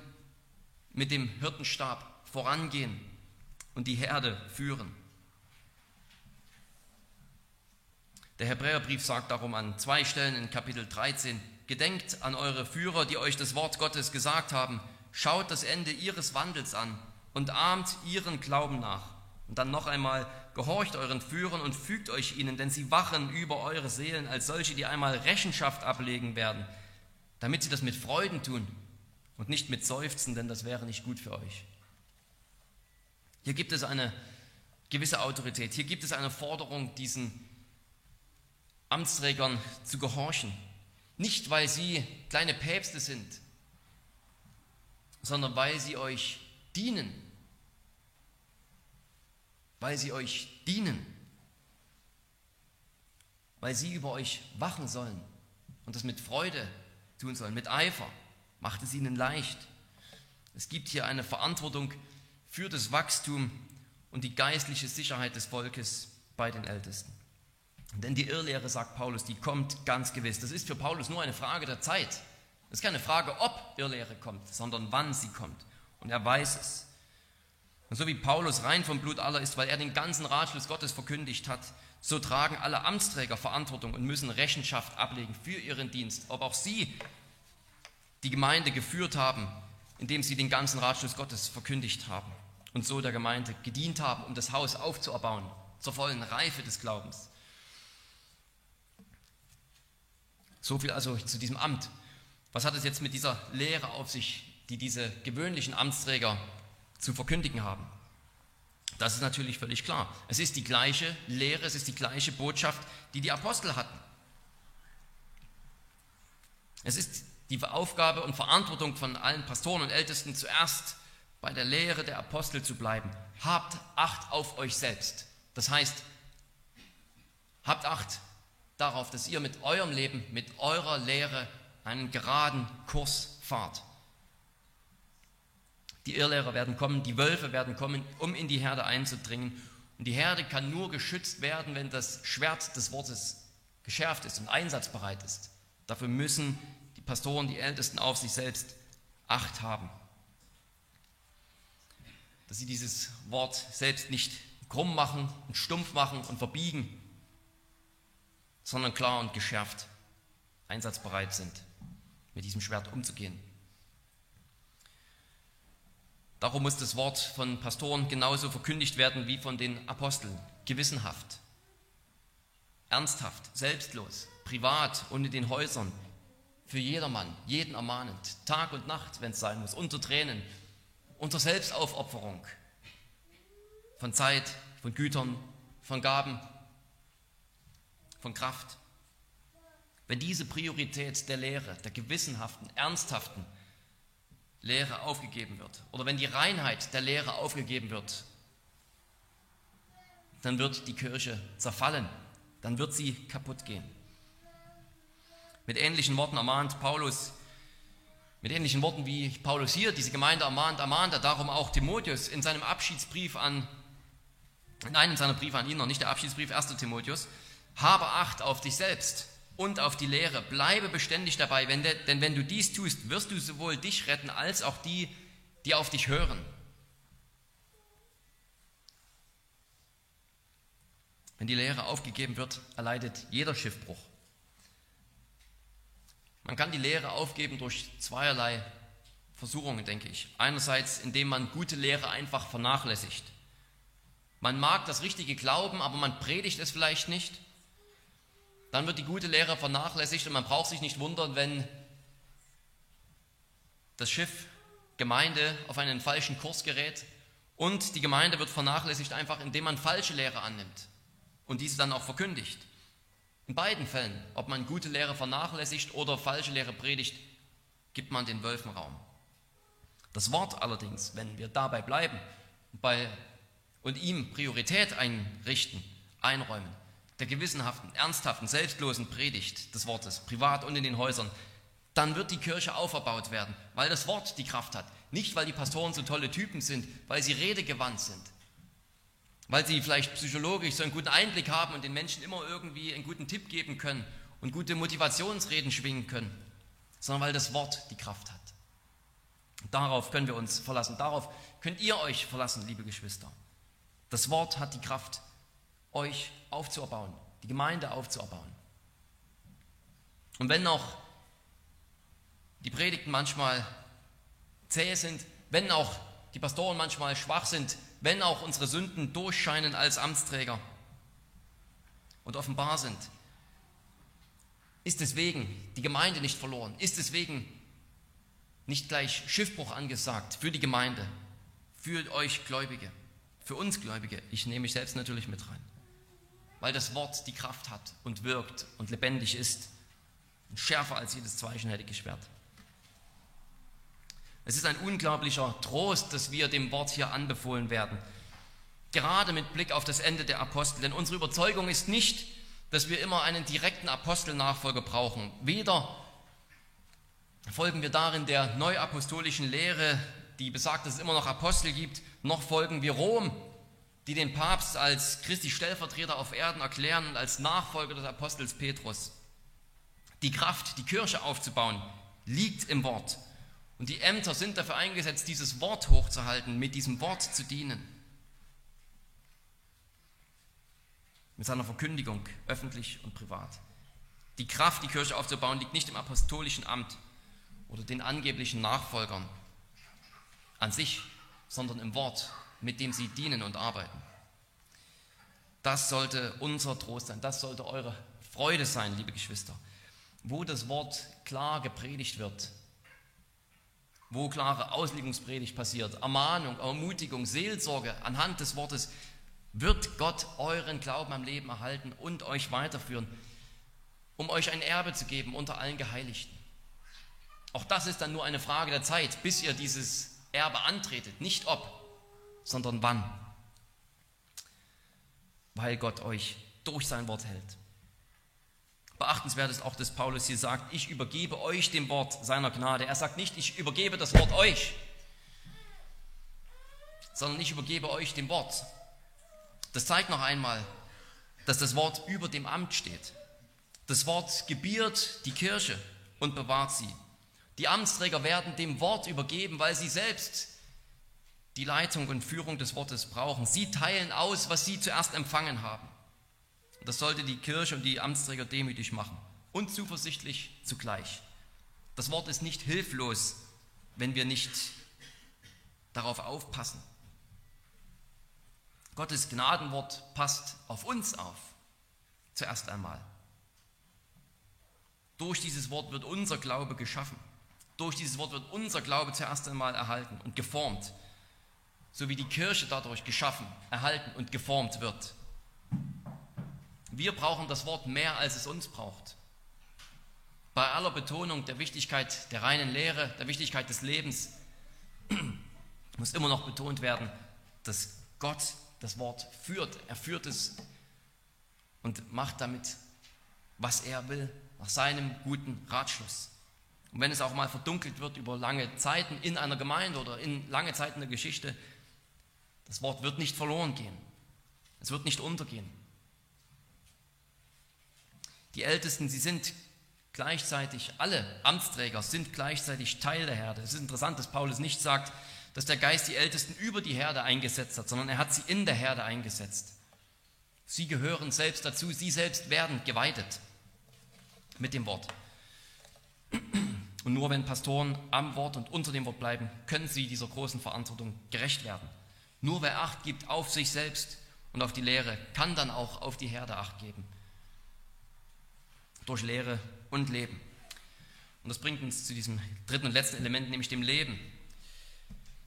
[SPEAKER 1] mit dem Hirtenstab vorangehen und die Herde führen. Der Hebräerbrief sagt darum an zwei Stellen in Kapitel 13, Gedenkt an eure Führer, die euch das Wort Gottes gesagt haben, schaut das Ende ihres Wandels an und ahmt ihren Glauben nach. Und dann noch einmal, gehorcht euren Führern und fügt euch ihnen, denn sie wachen über eure Seelen als solche, die einmal Rechenschaft ablegen werden, damit sie das mit Freuden tun und nicht mit Seufzen, denn das wäre nicht gut für euch. Hier gibt es eine gewisse Autorität, hier gibt es eine Forderung, diesen Amtsträgern zu gehorchen. Nicht, weil sie kleine Päpste sind, sondern weil sie euch dienen. Weil sie euch dienen. Weil sie über euch wachen sollen und das mit Freude tun sollen, mit Eifer. Macht es ihnen leicht. Es gibt hier eine Verantwortung für das Wachstum und die geistliche Sicherheit des Volkes bei den Ältesten. Denn die Irrlehre, sagt Paulus, die kommt ganz gewiss. Das ist für Paulus nur eine Frage der Zeit. Es ist keine Frage, ob Irrlehre kommt, sondern wann sie kommt. Und er weiß es. Und so wie Paulus rein vom Blut aller ist, weil er den ganzen Ratschluss Gottes verkündigt hat, so tragen alle Amtsträger Verantwortung und müssen Rechenschaft ablegen für ihren Dienst. Ob auch sie die Gemeinde geführt haben, indem sie den ganzen Ratschluss Gottes verkündigt haben und so der Gemeinde gedient haben, um das Haus aufzuerbauen, zur vollen Reife des Glaubens. So viel also zu diesem Amt. Was hat es jetzt mit dieser Lehre auf sich, die diese gewöhnlichen Amtsträger zu verkündigen haben? Das ist natürlich völlig klar. Es ist die gleiche Lehre, es ist die gleiche Botschaft, die die Apostel hatten. Es ist die Aufgabe und Verantwortung von allen Pastoren und Ältesten zuerst bei der Lehre der Apostel zu bleiben. Habt Acht auf euch selbst. Das heißt, habt Acht darauf, dass ihr mit eurem Leben, mit eurer Lehre einen geraden Kurs fahrt. Die Irrlehrer werden kommen, die Wölfe werden kommen, um in die Herde einzudringen. Und die Herde kann nur geschützt werden, wenn das Schwert des Wortes geschärft ist und einsatzbereit ist. Dafür müssen Pastoren, die Ältesten auf sich selbst Acht haben. Dass sie dieses Wort selbst nicht krumm machen und stumpf machen und verbiegen, sondern klar und geschärft einsatzbereit sind, mit diesem Schwert umzugehen. Darum muss das Wort von Pastoren genauso verkündigt werden wie von den Aposteln, gewissenhaft, ernsthaft, selbstlos, privat und in den Häusern, für jedermann, jeden ermahnend, Tag und Nacht, wenn es sein muss, unter Tränen, unter Selbstaufopferung von Zeit, von Gütern, von Gaben, von Kraft. Wenn diese Priorität der Lehre, der gewissenhaften, ernsthaften Lehre aufgegeben wird, oder wenn die Reinheit der Lehre aufgegeben wird, dann wird die Kirche zerfallen, dann wird sie kaputt gehen. Mit ähnlichen Worten ermahnt Paulus, mit ähnlichen Worten wie Paulus hier diese Gemeinde ermahnt, ermahnt er darum auch Timotheus in seinem Abschiedsbrief an, in einem seiner Briefe an ihn, noch nicht der Abschiedsbrief 1. Timotheus, habe Acht auf dich selbst und auf die Lehre. Bleibe beständig dabei, wenn de, denn wenn du dies tust, wirst du sowohl dich retten als auch die, die auf dich hören. Wenn die Lehre aufgegeben wird, erleidet jeder Schiffbruch. Man kann die Lehre aufgeben durch zweierlei Versuchungen, denke ich. Einerseits, indem man gute Lehre einfach vernachlässigt. Man mag das Richtige glauben, aber man predigt es vielleicht nicht dann wird die gute Lehre vernachlässigt und man braucht sich nicht wundern, wenn das Schiff Gemeinde auf einen falschen Kurs gerät und die Gemeinde wird vernachlässigt einfach, indem man falsche Lehre annimmt und diese dann auch verkündigt. In beiden Fällen, ob man gute Lehre vernachlässigt oder falsche Lehre predigt, gibt man den Wölfen Raum. Das Wort allerdings, wenn wir dabei bleiben bei, und ihm Priorität einrichten, einräumen, der gewissenhaften, ernsthaften, selbstlosen Predigt des Wortes, privat und in den Häusern, dann wird die Kirche auferbaut werden, weil das Wort die Kraft hat. Nicht, weil die Pastoren so tolle Typen sind, weil sie redegewandt sind, weil sie vielleicht psychologisch so einen guten Einblick haben und den Menschen immer irgendwie einen guten Tipp geben können und gute Motivationsreden schwingen können, sondern weil das Wort die Kraft hat. Darauf können wir uns verlassen, darauf könnt ihr euch verlassen, liebe Geschwister. Das Wort hat die Kraft, euch aufzubauen, die Gemeinde aufzubauen. Und wenn auch die Predigten manchmal zäh sind, wenn auch die Pastoren manchmal schwach sind, wenn auch unsere Sünden durchscheinen als Amtsträger und offenbar sind, ist deswegen die Gemeinde nicht verloren, ist deswegen nicht gleich Schiffbruch angesagt für die Gemeinde, für euch Gläubige, für uns Gläubige. Ich nehme mich selbst natürlich mit rein, weil das Wort die Kraft hat und wirkt und lebendig ist und schärfer als jedes zweischneidige Schwert. Es ist ein unglaublicher Trost, dass wir dem Wort hier anbefohlen werden. Gerade mit Blick auf das Ende der Apostel. Denn unsere Überzeugung ist nicht, dass wir immer einen direkten Apostelnachfolger brauchen. Weder folgen wir darin der neuapostolischen Lehre, die besagt, dass es immer noch Apostel gibt, noch folgen wir Rom, die den Papst als Christi Stellvertreter auf Erden erklären und als Nachfolger des Apostels Petrus. Die Kraft, die Kirche aufzubauen, liegt im Wort. Und die Ämter sind dafür eingesetzt, dieses Wort hochzuhalten, mit diesem Wort zu dienen. Mit seiner Verkündigung, öffentlich und privat. Die Kraft, die Kirche aufzubauen, liegt nicht im apostolischen Amt oder den angeblichen Nachfolgern an sich, sondern im Wort, mit dem sie dienen und arbeiten. Das sollte unser Trost sein, das sollte eure Freude sein, liebe Geschwister. Wo das Wort klar gepredigt wird, wo klare Auslegungspredigt passiert, Ermahnung, Ermutigung, Seelsorge anhand des Wortes, wird Gott euren Glauben am Leben erhalten und euch weiterführen, um euch ein Erbe zu geben unter allen Geheiligten. Auch das ist dann nur eine Frage der Zeit, bis ihr dieses Erbe antretet. Nicht ob, sondern wann. Weil Gott euch durch sein Wort hält. Beachtenswert ist auch, dass Paulus hier sagt, ich übergebe euch dem Wort seiner Gnade. Er sagt nicht, ich übergebe das Wort euch, sondern ich übergebe euch dem Wort. Das zeigt noch einmal, dass das Wort über dem Amt steht. Das Wort gebiert die Kirche und bewahrt sie. Die Amtsträger werden dem Wort übergeben, weil sie selbst die Leitung und Führung des Wortes brauchen. Sie teilen aus, was sie zuerst empfangen haben. Das sollte die Kirche und die Amtsträger demütig machen und zuversichtlich zugleich. Das Wort ist nicht hilflos, wenn wir nicht darauf aufpassen. Gottes Gnadenwort passt auf uns auf, zuerst einmal. Durch dieses Wort wird unser Glaube geschaffen. Durch dieses Wort wird unser Glaube zuerst einmal erhalten und geformt, so wie die Kirche dadurch geschaffen, erhalten und geformt wird. Wir brauchen das Wort mehr, als es uns braucht. Bei aller Betonung der Wichtigkeit der reinen Lehre, der Wichtigkeit des Lebens, [CLEARS THROAT] muss immer noch betont werden, dass Gott das Wort führt. Er führt es und macht damit, was er will, nach seinem guten Ratschluss. Und wenn es auch mal verdunkelt wird über lange Zeiten in einer Gemeinde oder in lange Zeiten der Geschichte, das Wort wird nicht verloren gehen. Es wird nicht untergehen. Die Ältesten, sie sind gleichzeitig, alle Amtsträger sind gleichzeitig Teil der Herde. Es ist interessant, dass Paulus nicht sagt, dass der Geist die Ältesten über die Herde eingesetzt hat, sondern er hat sie in der Herde eingesetzt. Sie gehören selbst dazu, sie selbst werden geweidet mit dem Wort. Und nur wenn Pastoren am Wort und unter dem Wort bleiben, können sie dieser großen Verantwortung gerecht werden. Nur wer Acht gibt auf sich selbst und auf die Lehre, kann dann auch auf die Herde Acht geben durch Lehre und Leben. Und das bringt uns zu diesem dritten und letzten Element, nämlich dem Leben.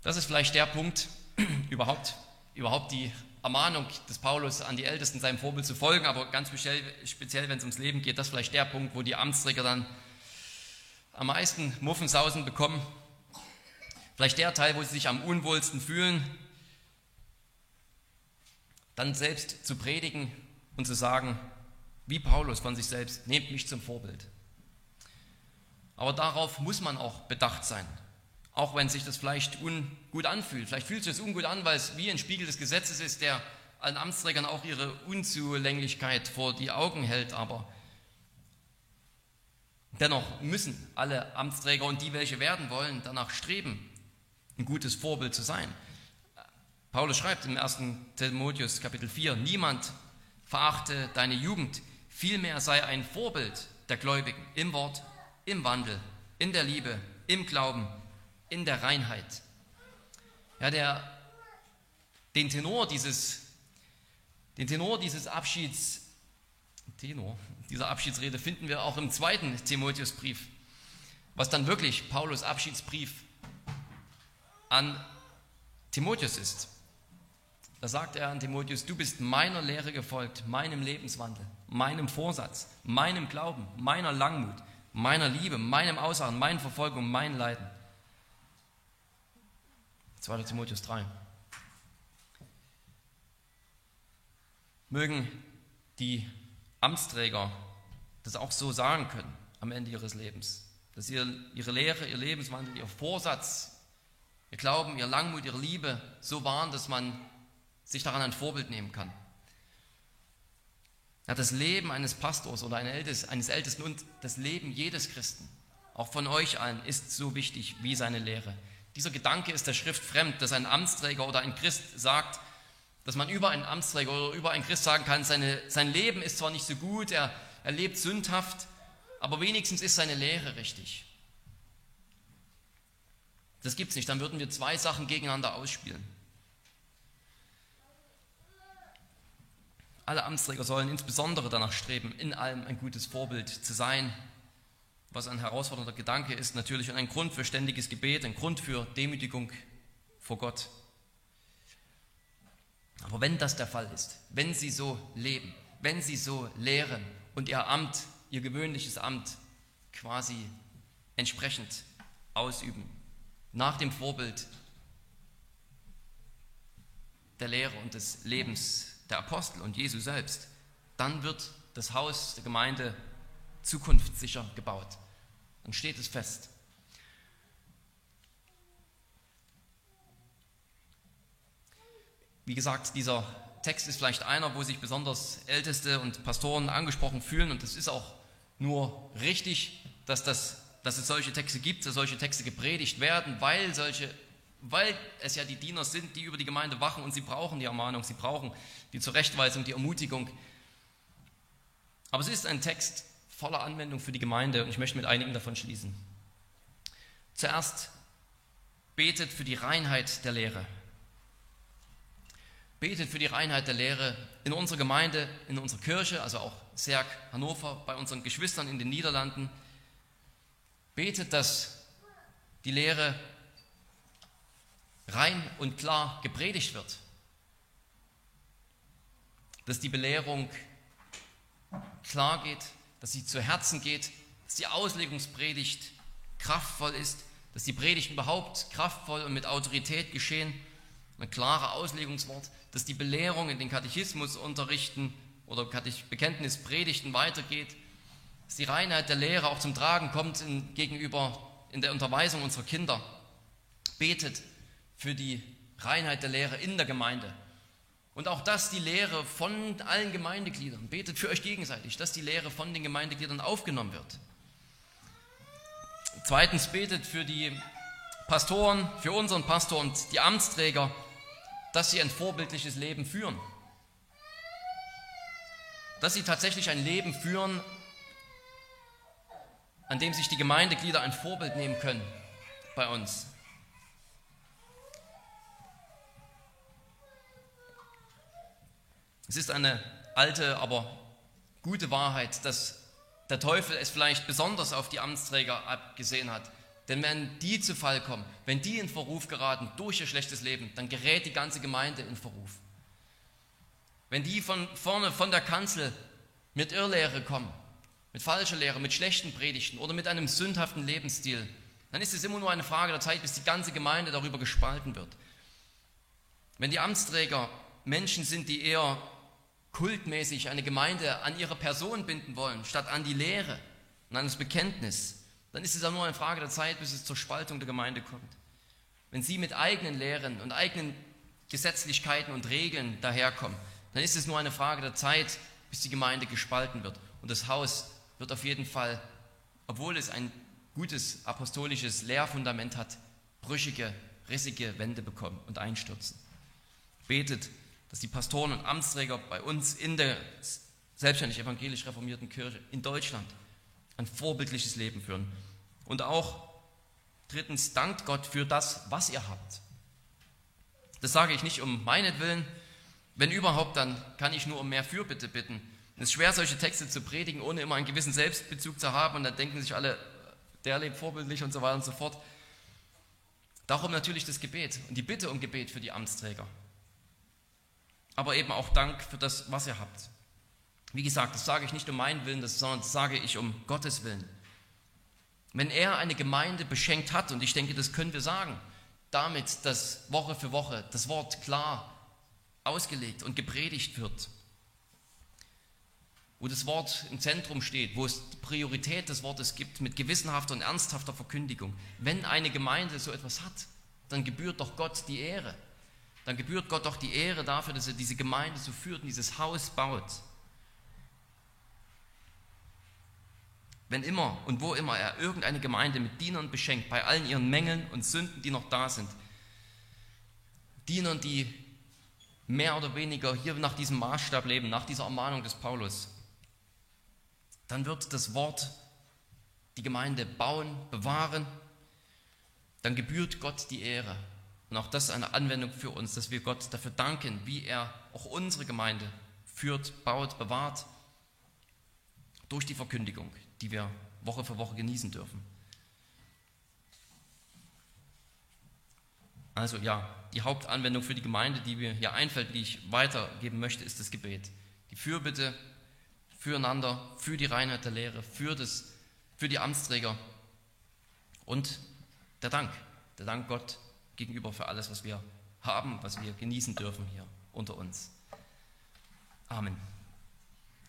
[SPEAKER 1] Das ist vielleicht der Punkt, [CLEARS THROAT] überhaupt, überhaupt die Ermahnung des Paulus an die Ältesten, seinem Vorbild zu folgen, aber ganz speziell, speziell wenn es ums Leben geht, das ist vielleicht der Punkt, wo die Amtsträger dann am meisten Muffensausen bekommen. Vielleicht der Teil, wo sie sich am unwohlsten fühlen, dann selbst zu predigen und zu sagen, wie Paulus von sich selbst, nehmt mich zum Vorbild. Aber darauf muss man auch bedacht sein. Auch wenn sich das vielleicht ungut anfühlt. Vielleicht fühlt sich das ungut an, weil es wie ein Spiegel des Gesetzes ist, der allen Amtsträgern auch ihre Unzulänglichkeit vor die Augen hält. Aber dennoch müssen alle Amtsträger und die, welche werden wollen, danach streben, ein gutes Vorbild zu sein. Paulus schreibt im 1. Timotheus Kapitel 4, niemand verachte deine Jugend, Vielmehr sei ein Vorbild der Gläubigen im Wort, im Wandel, in der Liebe, im Glauben, in der Reinheit. Ja, der, den Tenor dieses, den Tenor dieses Abschieds, Tenor dieser Abschiedsrede finden wir auch im zweiten Timotheusbrief, was dann wirklich Paulus Abschiedsbrief an Timotheus ist. Da sagt er an Timotheus, du bist meiner Lehre gefolgt, meinem Lebenswandel, meinem Vorsatz, meinem Glauben, meiner Langmut, meiner Liebe, meinem Ausharren, meinen Verfolgung, mein Leiden. 2. Timotheus 3. Mögen die Amtsträger das auch so sagen können am Ende ihres Lebens, dass ihr, ihre Lehre, ihr Lebenswandel, ihr Vorsatz, ihr Glauben, ihr Langmut, ihre Liebe so waren, dass man sich daran ein Vorbild nehmen kann. Ja, das Leben eines Pastors oder eines Ältesten und das Leben jedes Christen, auch von euch allen, ist so wichtig wie seine Lehre. Dieser Gedanke ist der Schrift fremd, dass ein Amtsträger oder ein Christ sagt, dass man über einen Amtsträger oder über einen Christ sagen kann, seine, sein Leben ist zwar nicht so gut, er, er lebt sündhaft, aber wenigstens ist seine Lehre richtig. Das gibt es nicht, dann würden wir zwei Sachen gegeneinander ausspielen. Alle Amtsträger sollen insbesondere danach streben, in allem ein gutes Vorbild zu sein, was ein herausfordernder Gedanke ist natürlich und ein Grund für ständiges Gebet, ein Grund für Demütigung vor Gott. Aber wenn das der Fall ist, wenn sie so leben, wenn sie so lehren und ihr Amt, ihr gewöhnliches Amt quasi entsprechend ausüben, nach dem Vorbild der Lehre und des Lebens der Apostel und Jesu selbst, dann wird das Haus der Gemeinde zukunftssicher gebaut. Dann steht es fest. Wie gesagt, dieser Text ist vielleicht einer, wo sich besonders Älteste und Pastoren angesprochen fühlen und es ist auch nur richtig, dass, das, dass es solche Texte gibt, dass solche Texte gepredigt werden, weil solche weil es ja die Diener sind, die über die Gemeinde wachen und sie brauchen die Ermahnung, sie brauchen die Zurechtweisung, die Ermutigung. Aber es ist ein Text voller Anwendung für die Gemeinde und ich möchte mit einigen davon schließen. Zuerst betet für die Reinheit der Lehre. Betet für die Reinheit der Lehre in unserer Gemeinde, in unserer Kirche, also auch Serg Hannover, bei unseren Geschwistern in den Niederlanden. Betet, dass die Lehre rein und klar gepredigt wird. Dass die Belehrung klar geht, dass sie zu Herzen geht, dass die Auslegungspredigt kraftvoll ist, dass die Predigten überhaupt kraftvoll und mit Autorität geschehen, ein klarer Auslegungswort, dass die Belehrung in den Katechismusunterrichten oder Bekenntnispredigten weitergeht, dass die Reinheit der Lehre auch zum Tragen kommt in, gegenüber in der Unterweisung unserer Kinder. Betet für die Reinheit der Lehre in der Gemeinde. Und auch, dass die Lehre von allen Gemeindegliedern, betet für euch gegenseitig, dass die Lehre von den Gemeindegliedern aufgenommen wird. Zweitens betet für die Pastoren, für unseren Pastor und die Amtsträger, dass sie ein vorbildliches Leben führen. Dass sie tatsächlich ein Leben führen, an dem sich die Gemeindeglieder ein Vorbild nehmen können bei uns. Es ist eine alte, aber gute Wahrheit, dass der Teufel es vielleicht besonders auf die Amtsträger abgesehen hat. Denn wenn die zu Fall kommen, wenn die in Verruf geraten durch ihr schlechtes Leben, dann gerät die ganze Gemeinde in Verruf. Wenn die von vorne von der Kanzel mit Irrlehre kommen, mit falscher Lehre, mit schlechten Predigten oder mit einem sündhaften Lebensstil, dann ist es immer nur eine Frage der Zeit, bis die ganze Gemeinde darüber gespalten wird. Wenn die Amtsträger Menschen sind, die eher kultmäßig eine Gemeinde an ihre Person binden wollen, statt an die Lehre und an das Bekenntnis, dann ist es auch nur eine Frage der Zeit, bis es zur Spaltung der Gemeinde kommt. Wenn sie mit eigenen Lehren und eigenen Gesetzlichkeiten und Regeln daherkommen, dann ist es nur eine Frage der Zeit, bis die Gemeinde gespalten wird. Und das Haus wird auf jeden Fall, obwohl es ein gutes apostolisches Lehrfundament hat, brüchige, rissige Wände bekommen und einstürzen. Betet dass die Pastoren und Amtsträger bei uns in der selbstständig evangelisch reformierten Kirche in Deutschland ein vorbildliches Leben führen. Und auch drittens, dankt Gott für das, was ihr habt. Das sage ich nicht um meinetwillen. Wenn überhaupt, dann kann ich nur um mehr Fürbitte bitten. Es ist schwer, solche Texte zu predigen, ohne immer einen gewissen Selbstbezug zu haben. Und dann denken sich alle, der lebt vorbildlich und so weiter und so fort. Darum natürlich das Gebet und die Bitte um Gebet für die Amtsträger. Aber eben auch Dank für das, was ihr habt. Wie gesagt, das sage ich nicht um meinen Willen, sondern das sage ich um Gottes Willen. Wenn er eine Gemeinde beschenkt hat, und ich denke, das können wir sagen, damit, dass Woche für Woche das Wort klar ausgelegt und gepredigt wird, wo das Wort im Zentrum steht, wo es Priorität des Wortes gibt mit gewissenhafter und ernsthafter Verkündigung. Wenn eine Gemeinde so etwas hat, dann gebührt doch Gott die Ehre. Dann gebührt Gott doch die Ehre dafür, dass er diese Gemeinde so führt und dieses Haus baut. Wenn immer und wo immer er irgendeine Gemeinde mit Dienern beschenkt, bei allen ihren Mängeln und Sünden, die noch da sind, Dienern, die mehr oder weniger hier nach diesem Maßstab leben, nach dieser Ermahnung des Paulus, dann wird das Wort die Gemeinde bauen, bewahren, dann gebührt Gott die Ehre. Und auch das ist eine Anwendung für uns, dass wir Gott dafür danken, wie er auch unsere Gemeinde führt, baut, bewahrt, durch die Verkündigung, die wir Woche für Woche genießen dürfen. Also ja, die Hauptanwendung für die Gemeinde, die mir hier einfällt, die ich weitergeben möchte, ist das Gebet. Die Fürbitte füreinander, für die Reinheit der Lehre, für, das, für die Amtsträger und der Dank, der Dank Gott gegenüber für alles, was wir haben, was wir genießen dürfen hier unter uns. Amen.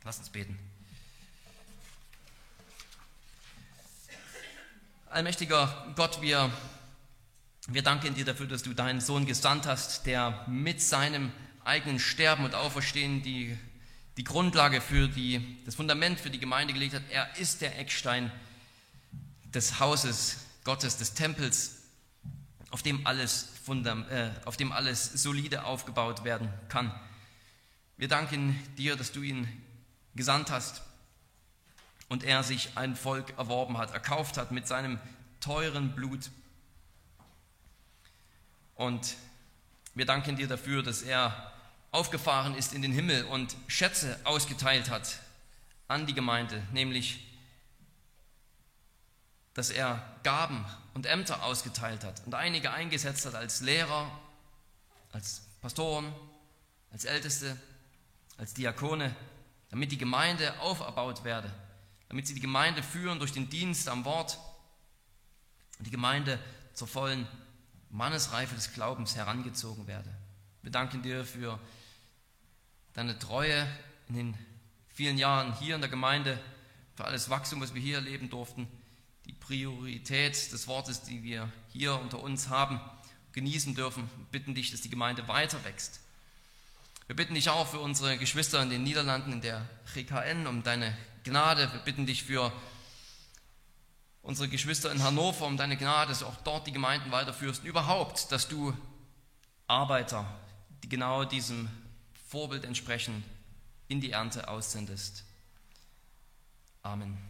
[SPEAKER 1] Lass uns beten. Allmächtiger Gott, wir, wir danken dir dafür, dass du deinen Sohn gesandt hast, der mit seinem eigenen Sterben und Auferstehen die die Grundlage für die, das Fundament für die Gemeinde gelegt hat. Er ist der Eckstein des Hauses Gottes, des Tempels, auf dem alles, äh, auf dem alles solide aufgebaut werden kann. Wir danken dir, dass du ihn gesandt hast und er sich ein Volk erworben hat, erkauft hat mit seinem teuren Blut. Und wir danken dir dafür, dass er aufgefahren ist in den Himmel und Schätze ausgeteilt hat an die Gemeinde, nämlich dass er Gaben und Ämter ausgeteilt hat und einige eingesetzt hat als Lehrer, als Pastoren, als Älteste, als Diakone, damit die Gemeinde auferbaut werde, damit sie die Gemeinde führen durch den Dienst am Wort und die Gemeinde zur vollen Mannesreife des Glaubens herangezogen werde. Wir danken dir für deine Treue in den vielen Jahren hier in der Gemeinde, für alles Wachstum, was wir hier erleben durften, die Priorität des Wortes, die wir hier unter uns haben, genießen dürfen. Wir bitten dich, dass die Gemeinde weiter wächst. Wir bitten dich auch für unsere Geschwister in den Niederlanden, in der GKN, um deine Gnade. Wir bitten dich für unsere Geschwister in Hannover um deine Gnade, dass du auch dort die Gemeinden weiterführst. Und überhaupt, dass du Arbeiter, die genau diesem Vorbild entsprechend in die Ernte aussendest. Amen.